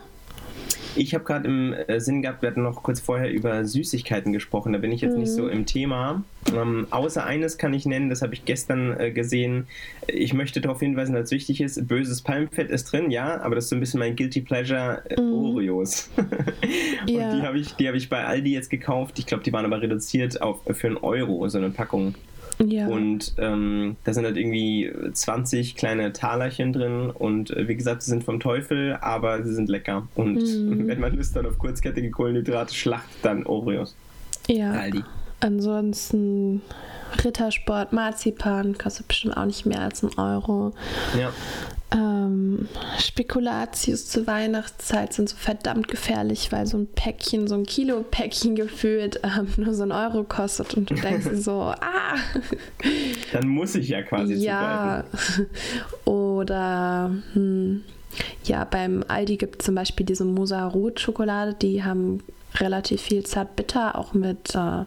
[SPEAKER 2] Ich habe gerade im äh, Sinn gehabt, wir hatten noch kurz vorher über Süßigkeiten gesprochen. Da bin ich jetzt mhm. nicht so mhm. im Thema. Ähm, außer eines kann ich nennen, das habe ich gestern äh, gesehen. Ich möchte darauf hinweisen, dass es wichtig ist: böses Palmfett ist drin, ja, aber das ist so ein bisschen mein Guilty Pleasure äh, mhm. Oreos. Und ja. die habe ich, hab ich bei Aldi jetzt gekauft. Ich glaube, die waren aber reduziert auf, für einen Euro, so eine Packung. Ja. Und ähm, da sind halt irgendwie 20 kleine Talerchen drin und äh, wie gesagt, sie sind vom Teufel, aber sie sind lecker. Und mhm. wenn man Lust hat auf kurzkettige Kohlenhydrate, schlachtet dann Oreos.
[SPEAKER 1] Ja. Aldi. Ansonsten Rittersport, Marzipan kostet bestimmt auch nicht mehr als ein Euro. Ja. Ähm, Spekulatius zur Weihnachtszeit sind so verdammt gefährlich, weil so ein Päckchen, so ein Kilo-Päckchen gefühlt ähm, nur so ein Euro kostet und du denkst so, ah!
[SPEAKER 2] Dann muss ich ja quasi
[SPEAKER 1] Ja. Oder hm, ja, beim Aldi gibt es zum Beispiel diese Mosa Rot Schokolade, die haben relativ viel Zartbitter, auch mit äh,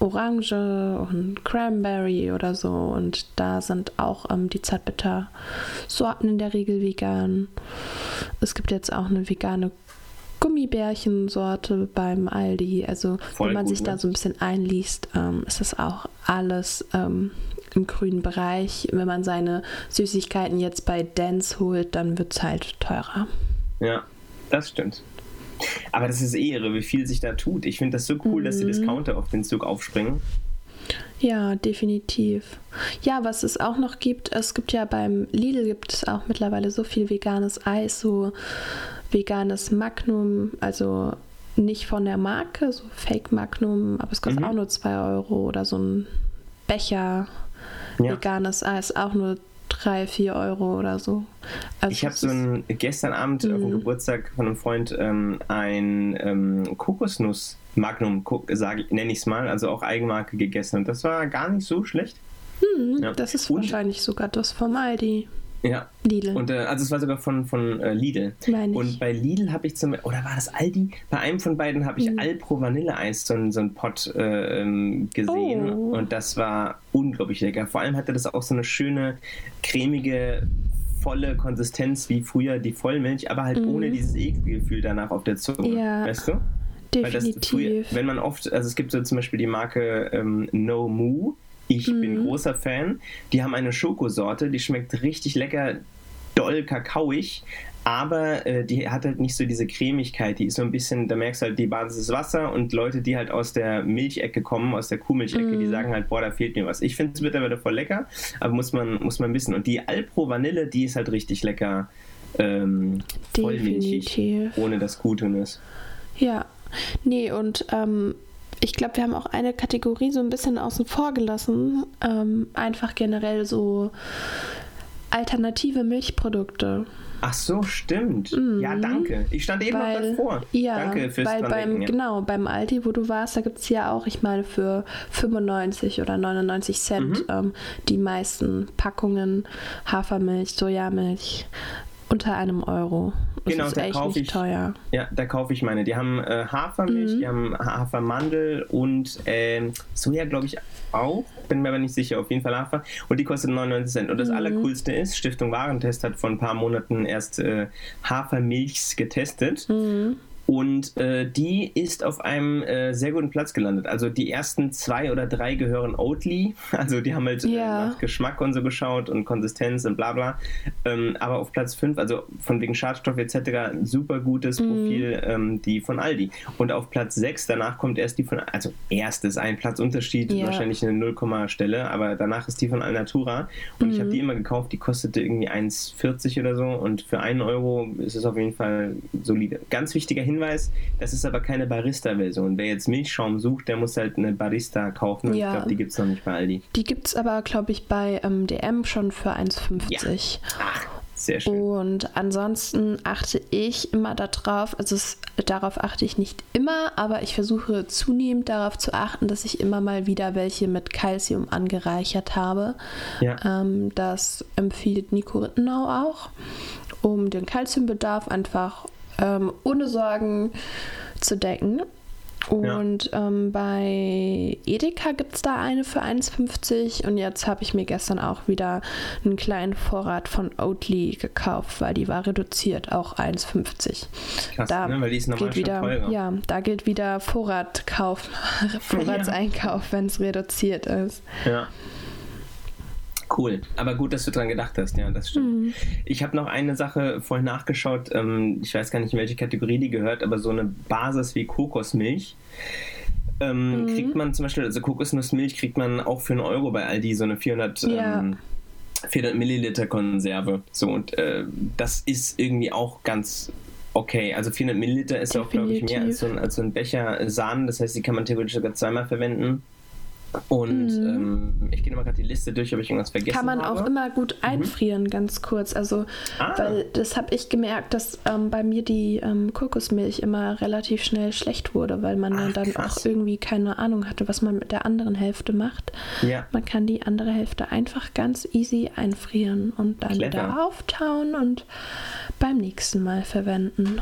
[SPEAKER 1] Orange und Cranberry oder so. Und da sind auch ähm, die Zartbitter-Sorten in der Regel vegan. Es gibt jetzt auch eine vegane Gummibärchensorte beim Aldi. Also Voll wenn man gut, sich ne? da so ein bisschen einliest, ähm, ist das auch alles ähm, im grünen Bereich. Wenn man seine Süßigkeiten jetzt bei Dance holt, dann wird es halt teurer.
[SPEAKER 2] Ja, das stimmt. Aber das ist eh irre, wie viel sich da tut. Ich finde das so cool, mhm. dass die mhm. Discounter auf den Zug aufspringen.
[SPEAKER 1] Ja, definitiv. Ja, was es auch noch gibt, es gibt ja beim Lidl gibt es auch mittlerweile so viel veganes Eis, so veganes Magnum, also nicht von der Marke, so Fake Magnum, aber es kostet mhm. auch nur 2 Euro oder so ein Becher ja. veganes Eis, auch nur 3, 4 Euro oder so.
[SPEAKER 2] Also ich habe so ein, gestern Abend auf dem mhm. Geburtstag von einem Freund ähm, ein ähm, Kokosnuss Magnum, nenne ich es mal, also auch Eigenmarke gegessen und das war gar nicht so schlecht.
[SPEAKER 1] Hm, ja. Das ist und, wahrscheinlich sogar das vom Aldi.
[SPEAKER 2] Ja. Lidl. Und, äh, also es war sogar von, von äh, Lidl. Meine und bei Lidl habe ich zum oder war das Aldi? Bei einem von beiden habe ich mhm. Alpro Vanilleeis, so, so einen Pot äh, gesehen. Oh. Und das war unglaublich lecker. Vor allem hatte das auch so eine schöne, cremige, volle Konsistenz wie früher die Vollmilch, aber halt mhm. ohne dieses Ekelgefühl danach auf der Zunge. Ja. Weißt du?
[SPEAKER 1] Definitiv. Früher,
[SPEAKER 2] wenn man oft, also es gibt so zum Beispiel die Marke ähm, No Moo, ich mhm. bin großer Fan. Die haben eine Schokosorte, die schmeckt richtig lecker, doll kakaoig, aber äh, die hat halt nicht so diese Cremigkeit. Die ist so ein bisschen, da merkst du halt, die Basis ist Wasser und Leute, die halt aus der Milchecke kommen, aus der Kuhmilchecke, mm. die mhm. sagen halt, boah, da fehlt mir was. Ich finde es mittlerweile voll lecker, aber muss man, muss man wissen. Und die Alpro Vanille, die ist halt richtig lecker ähm, vollmilchig, ohne das Guttunes.
[SPEAKER 1] Ja, nee, und ähm, ich glaube, wir haben auch eine Kategorie so ein bisschen außen vor gelassen. Ähm, einfach generell so alternative Milchprodukte.
[SPEAKER 2] Ach so, stimmt. Mhm. Ja, danke. Ich stand eben weil, noch davor.
[SPEAKER 1] Ja, danke fürs weil beim, ja. Genau, beim Aldi, wo du warst, da gibt es ja auch, ich meine, für 95 oder 99 Cent mhm. ähm, die meisten Packungen Hafermilch, Sojamilch unter einem Euro. Genau, ist da kaufe ich teuer.
[SPEAKER 2] Ja, da kaufe ich meine. Die haben äh, Hafermilch, mhm. die haben Hafermandel und äh, Soja, glaube ich, auch. Bin mir aber nicht sicher. Auf jeden Fall Hafer. Und die kostet 99 Cent. Und das mhm. Allercoolste ist, Stiftung Warentest hat vor ein paar Monaten erst äh, Hafermilchs getestet. Mhm. Und äh, die ist auf einem äh, sehr guten Platz gelandet. Also die ersten zwei oder drei gehören Oatly. Also die haben halt äh, ja. nach Geschmack und so geschaut und Konsistenz und bla bla. Ähm, aber auf Platz fünf, also von wegen Schadstoff etc., super gutes mhm. Profil, ähm, die von Aldi. Und auf Platz sechs, danach kommt erst die von, also erst ist ein Platzunterschied, ja. wahrscheinlich eine 0, Stelle, aber danach ist die von Alnatura. Und mhm. ich habe die immer gekauft, die kostete irgendwie 1,40 oder so. Und für einen Euro ist es auf jeden Fall solide. Ganz wichtiger Hinweis Hinweis, das ist aber keine Barista-Version. Wer jetzt Milchschaum sucht, der muss halt eine Barista kaufen. Ja. Ich glaube, die gibt es noch nicht bei Aldi.
[SPEAKER 1] Die gibt es aber, glaube ich, bei ähm, DM schon für 1,50. Ja.
[SPEAKER 2] Ach, sehr schön.
[SPEAKER 1] Und ansonsten achte ich immer darauf, also es, darauf achte ich nicht immer, aber ich versuche zunehmend darauf zu achten, dass ich immer mal wieder welche mit Calcium angereichert habe. Ja. Ähm, das empfiehlt Nico Rittenau auch, um den Calciumbedarf einfach ähm, ohne Sorgen zu decken. Und ja. ähm, bei Edeka gibt es da eine für 1,50 und jetzt habe ich mir gestern auch wieder einen kleinen Vorrat von Oatly gekauft, weil die war reduziert, auch 1,50.
[SPEAKER 2] Krass, da ne? weil die ist
[SPEAKER 1] gilt wieder,
[SPEAKER 2] teurer.
[SPEAKER 1] Ja, da gilt wieder Vorratkauf, Vorratseinkauf, ja. wenn es reduziert ist.
[SPEAKER 2] Ja. Cool, aber gut, dass du dran gedacht hast, ja, das stimmt. Mhm. Ich habe noch eine Sache vorhin nachgeschaut, ähm, ich weiß gar nicht, in welche Kategorie die gehört, aber so eine Basis wie Kokosmilch. Ähm, mhm. Kriegt man zum Beispiel, also Kokosnussmilch kriegt man auch für einen Euro bei Aldi, so eine 400, ja. ähm, 400 Milliliter Konserve. So, und äh, das ist irgendwie auch ganz okay. Also 400 Milliliter ist Definitiv. auch, glaube ich, mehr als so, ein, als so ein Becher Sahne. Das heißt, die kann man theoretisch sogar zweimal verwenden. Und mhm. ähm, ich gehe nochmal gerade die Liste durch, ob ich irgendwas vergessen
[SPEAKER 1] habe. Kann man
[SPEAKER 2] habe.
[SPEAKER 1] auch immer gut mhm. einfrieren, mhm. ganz kurz. Also, ah. weil das habe ich gemerkt, dass ähm, bei mir die ähm, Kokosmilch immer relativ schnell schlecht wurde, weil man Ach, dann krass. auch irgendwie keine Ahnung hatte, was man mit der anderen Hälfte macht. Ja. Man kann die andere Hälfte einfach ganz easy einfrieren und dann Clever. wieder auftauen und beim nächsten Mal verwenden.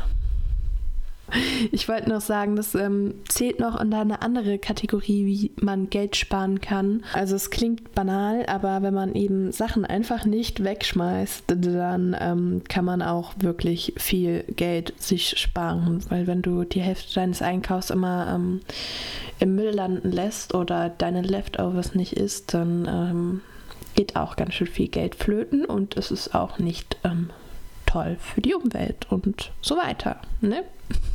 [SPEAKER 1] Ich wollte noch sagen, das ähm, zählt noch unter eine andere Kategorie, wie man Geld sparen kann. Also es klingt banal, aber wenn man eben Sachen einfach nicht wegschmeißt, dann ähm, kann man auch wirklich viel Geld sich sparen. Weil wenn du die Hälfte deines Einkaufs immer ähm, im Müll landen lässt oder deine Leftovers nicht isst, dann ähm, geht auch ganz schön viel Geld flöten und es ist auch nicht ähm, toll für die Umwelt und so weiter. Ne?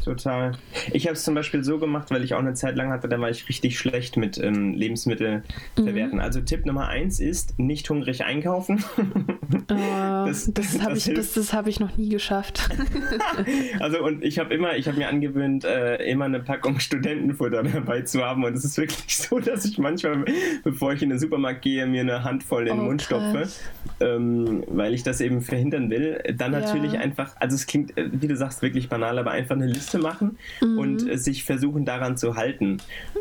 [SPEAKER 2] Total. Ich habe es zum Beispiel so gemacht, weil ich auch eine Zeit lang hatte, da war ich richtig schlecht mit ähm, Lebensmittel mhm. verwerten. Also Tipp Nummer eins ist, nicht hungrig einkaufen.
[SPEAKER 1] Uh, das das habe ich, das, das hab ich noch nie geschafft.
[SPEAKER 2] also und ich habe immer, ich habe mir angewöhnt, äh, immer eine Packung Studentenfutter dabei zu haben. Und es ist wirklich so, dass ich manchmal, bevor ich in den Supermarkt gehe, mir eine Handvoll in den oh, Mund stopfe, ähm, weil ich das eben verhindern will. Dann ja. natürlich einfach, also es klingt, äh, wie du sagst, wirklich banal, aber einfach eine Liste machen mhm. und äh, sich versuchen daran zu halten.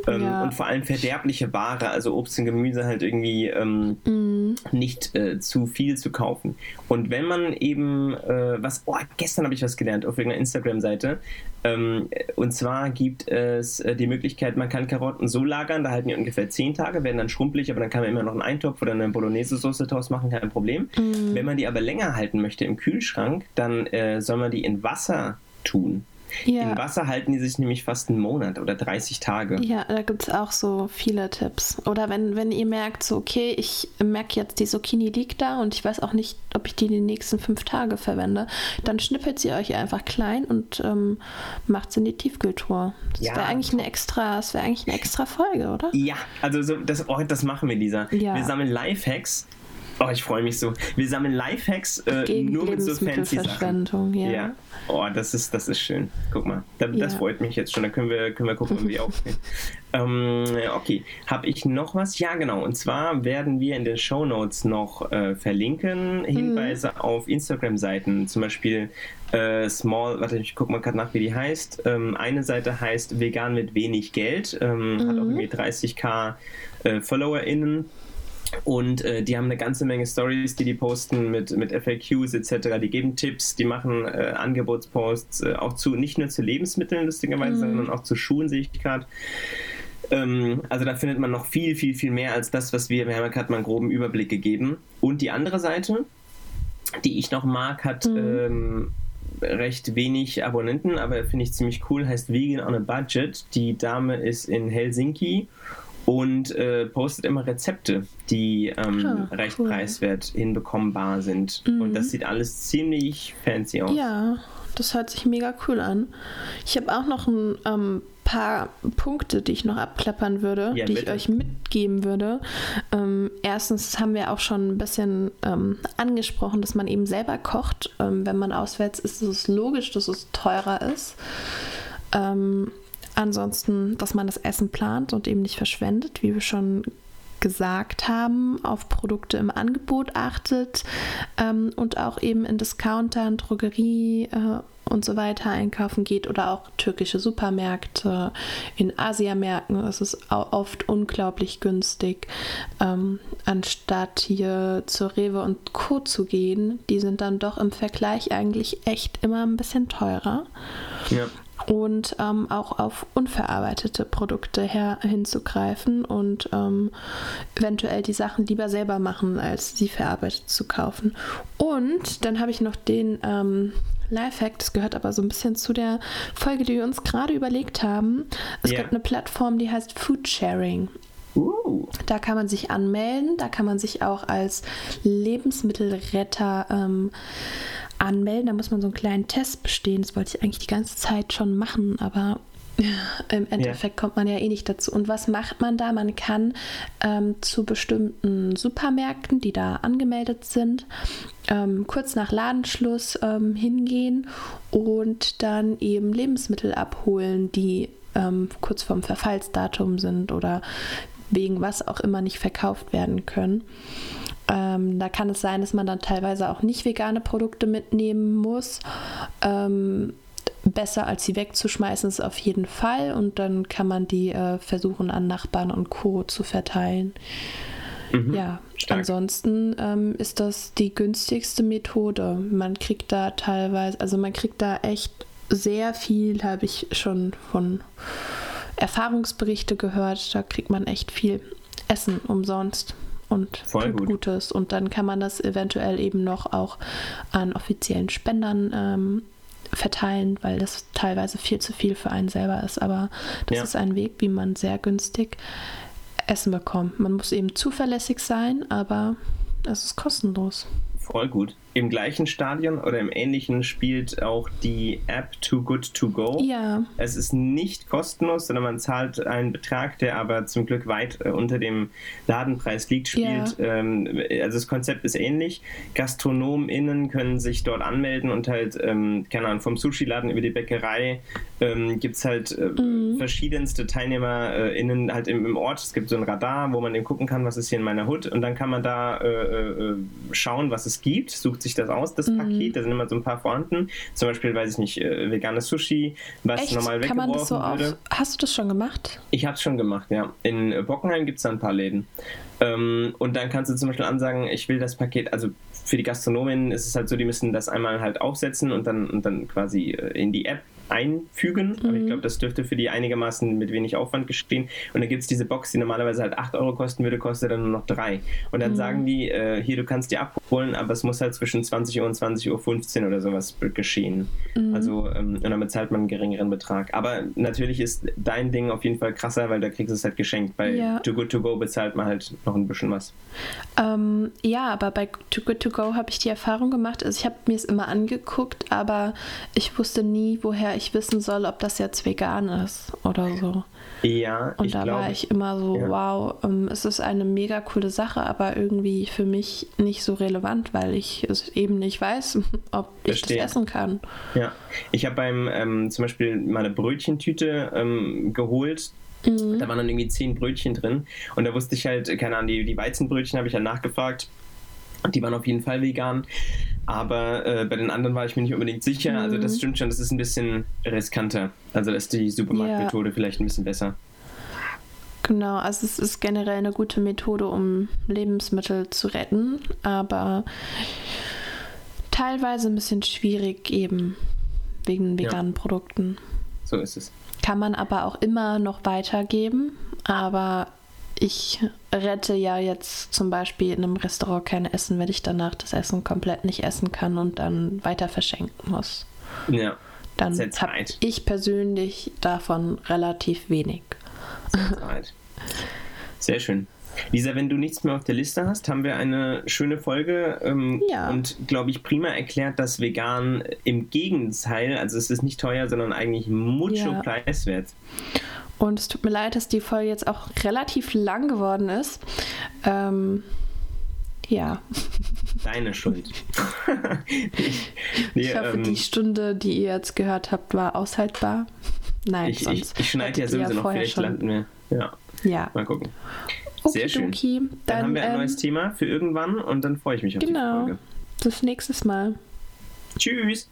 [SPEAKER 2] Ähm, ja. Und vor allem verderbliche Ware, also Obst und Gemüse halt irgendwie ähm, mhm. nicht äh, zu viel zu kaufen. Und wenn man eben, äh, was, oh, gestern habe ich was gelernt auf irgendeiner Instagram-Seite, ähm, und zwar gibt es äh, die Möglichkeit, man kann Karotten so lagern, da halten die ungefähr 10 Tage, werden dann schrumpelig, aber dann kann man immer noch einen Eintopf oder eine Bolognese-Soße draus machen, kein Problem. Mhm. Wenn man die aber länger halten möchte im Kühlschrank, dann äh, soll man die in Wasser tun. Ja. Im Wasser halten die sich nämlich fast einen Monat oder 30 Tage.
[SPEAKER 1] Ja, da gibt es auch so viele Tipps. Oder wenn, wenn ihr merkt, so, okay, ich merke jetzt, die Zucchini liegt da und ich weiß auch nicht, ob ich die die nächsten fünf Tage verwende, dann schnippelt sie euch einfach klein und ähm, macht sie in die Tiefkühltour. Das ja. wäre eigentlich eine extra, das wäre eigentlich eine extra Folge, oder?
[SPEAKER 2] Ja, also so, das, oh, das machen wir, Lisa. Ja. Wir sammeln Lifehacks Oh, ich freue mich so. Wir sammeln Lifehacks äh, nur mit so fancy Sachen. Ja. ja. Oh, das ist, das ist schön. Guck mal, da, ja. das freut mich jetzt schon. Da können wir, können wir gucken, wie wir aufgehen. ähm, okay, habe ich noch was? Ja, genau. Und zwar werden wir in den Show Notes noch äh, verlinken Hinweise mhm. auf Instagram-Seiten. Zum Beispiel äh, Small, warte, ich gucke mal gerade nach, wie die heißt. Ähm, eine Seite heißt Vegan mit wenig Geld. Ähm, mhm. Hat auch irgendwie 30k äh, FollowerInnen und äh, die haben eine ganze Menge Stories, die die posten mit, mit FAQs etc. Die geben Tipps, die machen äh, Angebotsposts, äh, auch zu nicht nur zu Lebensmitteln, lustigerweise, mhm. sondern auch zu Schuhen, sehe ich gerade. Ähm, also da findet man noch viel, viel, viel mehr als das, was wir, wir haben ja gerade mal einen groben Überblick gegeben. Und die andere Seite, die ich noch mag, hat mhm. ähm, recht wenig Abonnenten, aber finde ich ziemlich cool, heißt Vegan on a Budget. Die Dame ist in Helsinki und äh, postet immer Rezepte, die ähm, ah, recht cool. preiswert hinbekommbar sind. Mhm. Und das sieht alles ziemlich fancy aus.
[SPEAKER 1] Ja, das hört sich mega cool an. Ich habe auch noch ein ähm, paar Punkte, die ich noch abklappern würde, ja, die bitte. ich euch mitgeben würde. Ähm, erstens haben wir auch schon ein bisschen ähm, angesprochen, dass man eben selber kocht. Ähm, wenn man auswärts ist, ist es logisch, dass es teurer ist. Ansonsten, dass man das Essen plant und eben nicht verschwendet, wie wir schon gesagt haben, auf Produkte im Angebot achtet ähm, und auch eben in Discountern, Drogerie äh, und so weiter einkaufen geht oder auch türkische Supermärkte in Asiamärkten. Es ist oft unglaublich günstig, ähm, anstatt hier zur Rewe und Co. zu gehen. Die sind dann doch im Vergleich eigentlich echt immer ein bisschen teurer. Ja und ähm, auch auf unverarbeitete Produkte her hinzugreifen und ähm, eventuell die Sachen lieber selber machen, als sie verarbeitet zu kaufen. Und dann habe ich noch den ähm, Lifehack, das gehört aber so ein bisschen zu der Folge, die wir uns gerade überlegt haben. Es yeah. gibt eine Plattform, die heißt Food Sharing. Uh. Da kann man sich anmelden, da kann man sich auch als Lebensmittelretter ähm, anmelden. Da muss man so einen kleinen Test bestehen. Das wollte ich eigentlich die ganze Zeit schon machen, aber im Endeffekt ja. kommt man ja eh nicht dazu. Und was macht man da? Man kann ähm, zu bestimmten Supermärkten, die da angemeldet sind, ähm, kurz nach Ladenschluss ähm, hingehen und dann eben Lebensmittel abholen, die ähm, kurz vorm Verfallsdatum sind oder wegen was auch immer nicht verkauft werden können. Ähm, da kann es sein, dass man dann teilweise auch nicht vegane Produkte mitnehmen muss. Ähm, besser als sie wegzuschmeißen ist auf jeden Fall und dann kann man die äh, versuchen an Nachbarn und Co. zu verteilen. Mhm, ja, stark. ansonsten ähm, ist das die günstigste Methode. Man kriegt da teilweise, also man kriegt da echt sehr viel, habe ich schon von Erfahrungsberichte gehört. Da kriegt man echt viel Essen umsonst und Voll gut. Gutes. Und dann kann man das eventuell eben noch auch an offiziellen Spendern ähm, verteilen, weil das teilweise viel zu viel für einen selber ist. Aber das ja. ist ein Weg, wie man sehr günstig Essen bekommt. Man muss eben zuverlässig sein, aber es ist kostenlos.
[SPEAKER 2] Voll gut. Im gleichen Stadion oder im ähnlichen spielt auch die App Too Good To Go.
[SPEAKER 1] Ja.
[SPEAKER 2] Es ist nicht kostenlos, sondern man zahlt einen Betrag, der aber zum Glück weit äh, unter dem Ladenpreis liegt, spielt.
[SPEAKER 1] Ja.
[SPEAKER 2] Ähm, also das Konzept ist ähnlich. GastronomInnen können sich dort anmelden und halt, ähm, keine Ahnung, vom Sushi-Laden über die Bäckerei ähm, gibt es halt äh,
[SPEAKER 1] Mhm.
[SPEAKER 2] verschiedenste TeilnehmerInnen halt im, im Ort. Es gibt so ein Radar, wo man eben gucken kann, was ist hier in meiner Hut und dann kann man da äh, äh, schauen, was es gibt, sucht sich das aus, das
[SPEAKER 1] Mhm.
[SPEAKER 2] Paket, da sind immer so ein paar vorhanden. Zum Beispiel, weiß ich nicht, äh, veganes Sushi, was
[SPEAKER 1] Echt?
[SPEAKER 2] normal
[SPEAKER 1] Kann man das so
[SPEAKER 2] würde.
[SPEAKER 1] auf. Hast du das schon gemacht?
[SPEAKER 2] Ich habe es schon gemacht, ja. In äh, Bockenheim gibt es da ein paar Läden. Ähm, und dann kannst du zum Beispiel ansagen, ich will das Paket, also für die Gastronomen ist es halt so, die müssen das einmal halt aufsetzen und dann, und dann quasi äh, in die App einfügen. Aber ich glaube, das dürfte für die einigermaßen mit wenig Aufwand geschehen. Und dann gibt es diese Box, die normalerweise halt 8 Euro kosten würde, kostet dann nur noch 3. Und dann sagen die, äh, hier, du kannst die abholen, aber es muss halt zwischen 20 Uhr und 20.15 Uhr oder sowas geschehen. Also, ähm, und dann bezahlt man einen geringeren Betrag. Aber natürlich ist dein Ding auf jeden Fall krasser, weil da kriegst du es halt geschenkt. Bei
[SPEAKER 1] Ja.
[SPEAKER 2] Too Good To Go bezahlt man halt noch ein bisschen was.
[SPEAKER 1] Ähm, ja, aber bei Too Good To Go habe ich die Erfahrung gemacht. Also ich habe mir es immer angeguckt, aber ich wusste nie, woher ich wissen soll, ob das jetzt vegan ist oder so.
[SPEAKER 2] Ja,
[SPEAKER 1] Und
[SPEAKER 2] ich
[SPEAKER 1] da
[SPEAKER 2] glaube,
[SPEAKER 1] war ich immer so,
[SPEAKER 2] ja.
[SPEAKER 1] wow, ähm, es ist eine mega coole Sache, aber irgendwie für mich nicht so relevant, weil ich es eben nicht weiß, ob ich
[SPEAKER 2] Verstehe.
[SPEAKER 1] das essen kann.
[SPEAKER 2] Ja, ich habe beim ähm, zum Beispiel meine Brötchentüte ähm, geholt.
[SPEAKER 1] Mhm.
[SPEAKER 2] Da waren dann irgendwie zehn Brötchen drin. Und da wusste ich halt, keine Ahnung, die, die Weizenbrötchen habe ich halt nachgefragt. Die waren auf jeden Fall vegan. Aber äh, bei den anderen war ich mir nicht unbedingt sicher. Also das stimmt schon, das ist ein bisschen riskanter. Also da ist die Supermarktmethode vielleicht ein bisschen besser.
[SPEAKER 1] Genau, also es ist generell eine gute Methode, um Lebensmittel zu retten, aber teilweise ein bisschen schwierig eben wegen
[SPEAKER 2] Ja.
[SPEAKER 1] veganen Produkten.
[SPEAKER 2] So ist es.
[SPEAKER 1] Kann man aber auch immer noch weitergeben, aber ich rette ja jetzt zum Beispiel in einem Restaurant kein Essen, wenn ich danach das Essen komplett nicht essen kann und dann weiter verschenken muss.
[SPEAKER 2] Ja.
[SPEAKER 1] Dann habe
[SPEAKER 2] Zeit.
[SPEAKER 1] ich persönlich davon relativ wenig.
[SPEAKER 2] Sehr schön. Lisa, wenn du nichts mehr auf der Liste hast, haben wir eine schöne Folge ähm,
[SPEAKER 1] Ja.
[SPEAKER 2] und, glaube ich, prima erklärt, dass vegan im Gegenteil, also es ist nicht teuer, sondern eigentlich mucho
[SPEAKER 1] Ja.
[SPEAKER 2] preiswert.
[SPEAKER 1] Und es tut mir leid, dass die Folge jetzt auch relativ lang geworden ist. Ähm, ja,
[SPEAKER 2] Deine Schuld. ich, nee,
[SPEAKER 1] ich hoffe,
[SPEAKER 2] ähm,
[SPEAKER 1] die Stunde, die ihr jetzt gehört habt, war aushaltbar. Nein,
[SPEAKER 2] ich, ich,
[SPEAKER 1] sonst
[SPEAKER 2] ich schneide ja sowieso noch, vielleicht
[SPEAKER 1] schon-
[SPEAKER 2] landen wir. Ja,
[SPEAKER 1] Ja,
[SPEAKER 2] mal gucken. Sehr schön.
[SPEAKER 1] Okidoki.
[SPEAKER 2] Dann,
[SPEAKER 1] Dann,
[SPEAKER 2] haben wir ein
[SPEAKER 1] ähm,
[SPEAKER 2] neues Thema für irgendwann und dann freue ich mich auf die
[SPEAKER 1] Genau.
[SPEAKER 2] Folge.
[SPEAKER 1] Bis nächstes Mal.
[SPEAKER 2] Tschüss!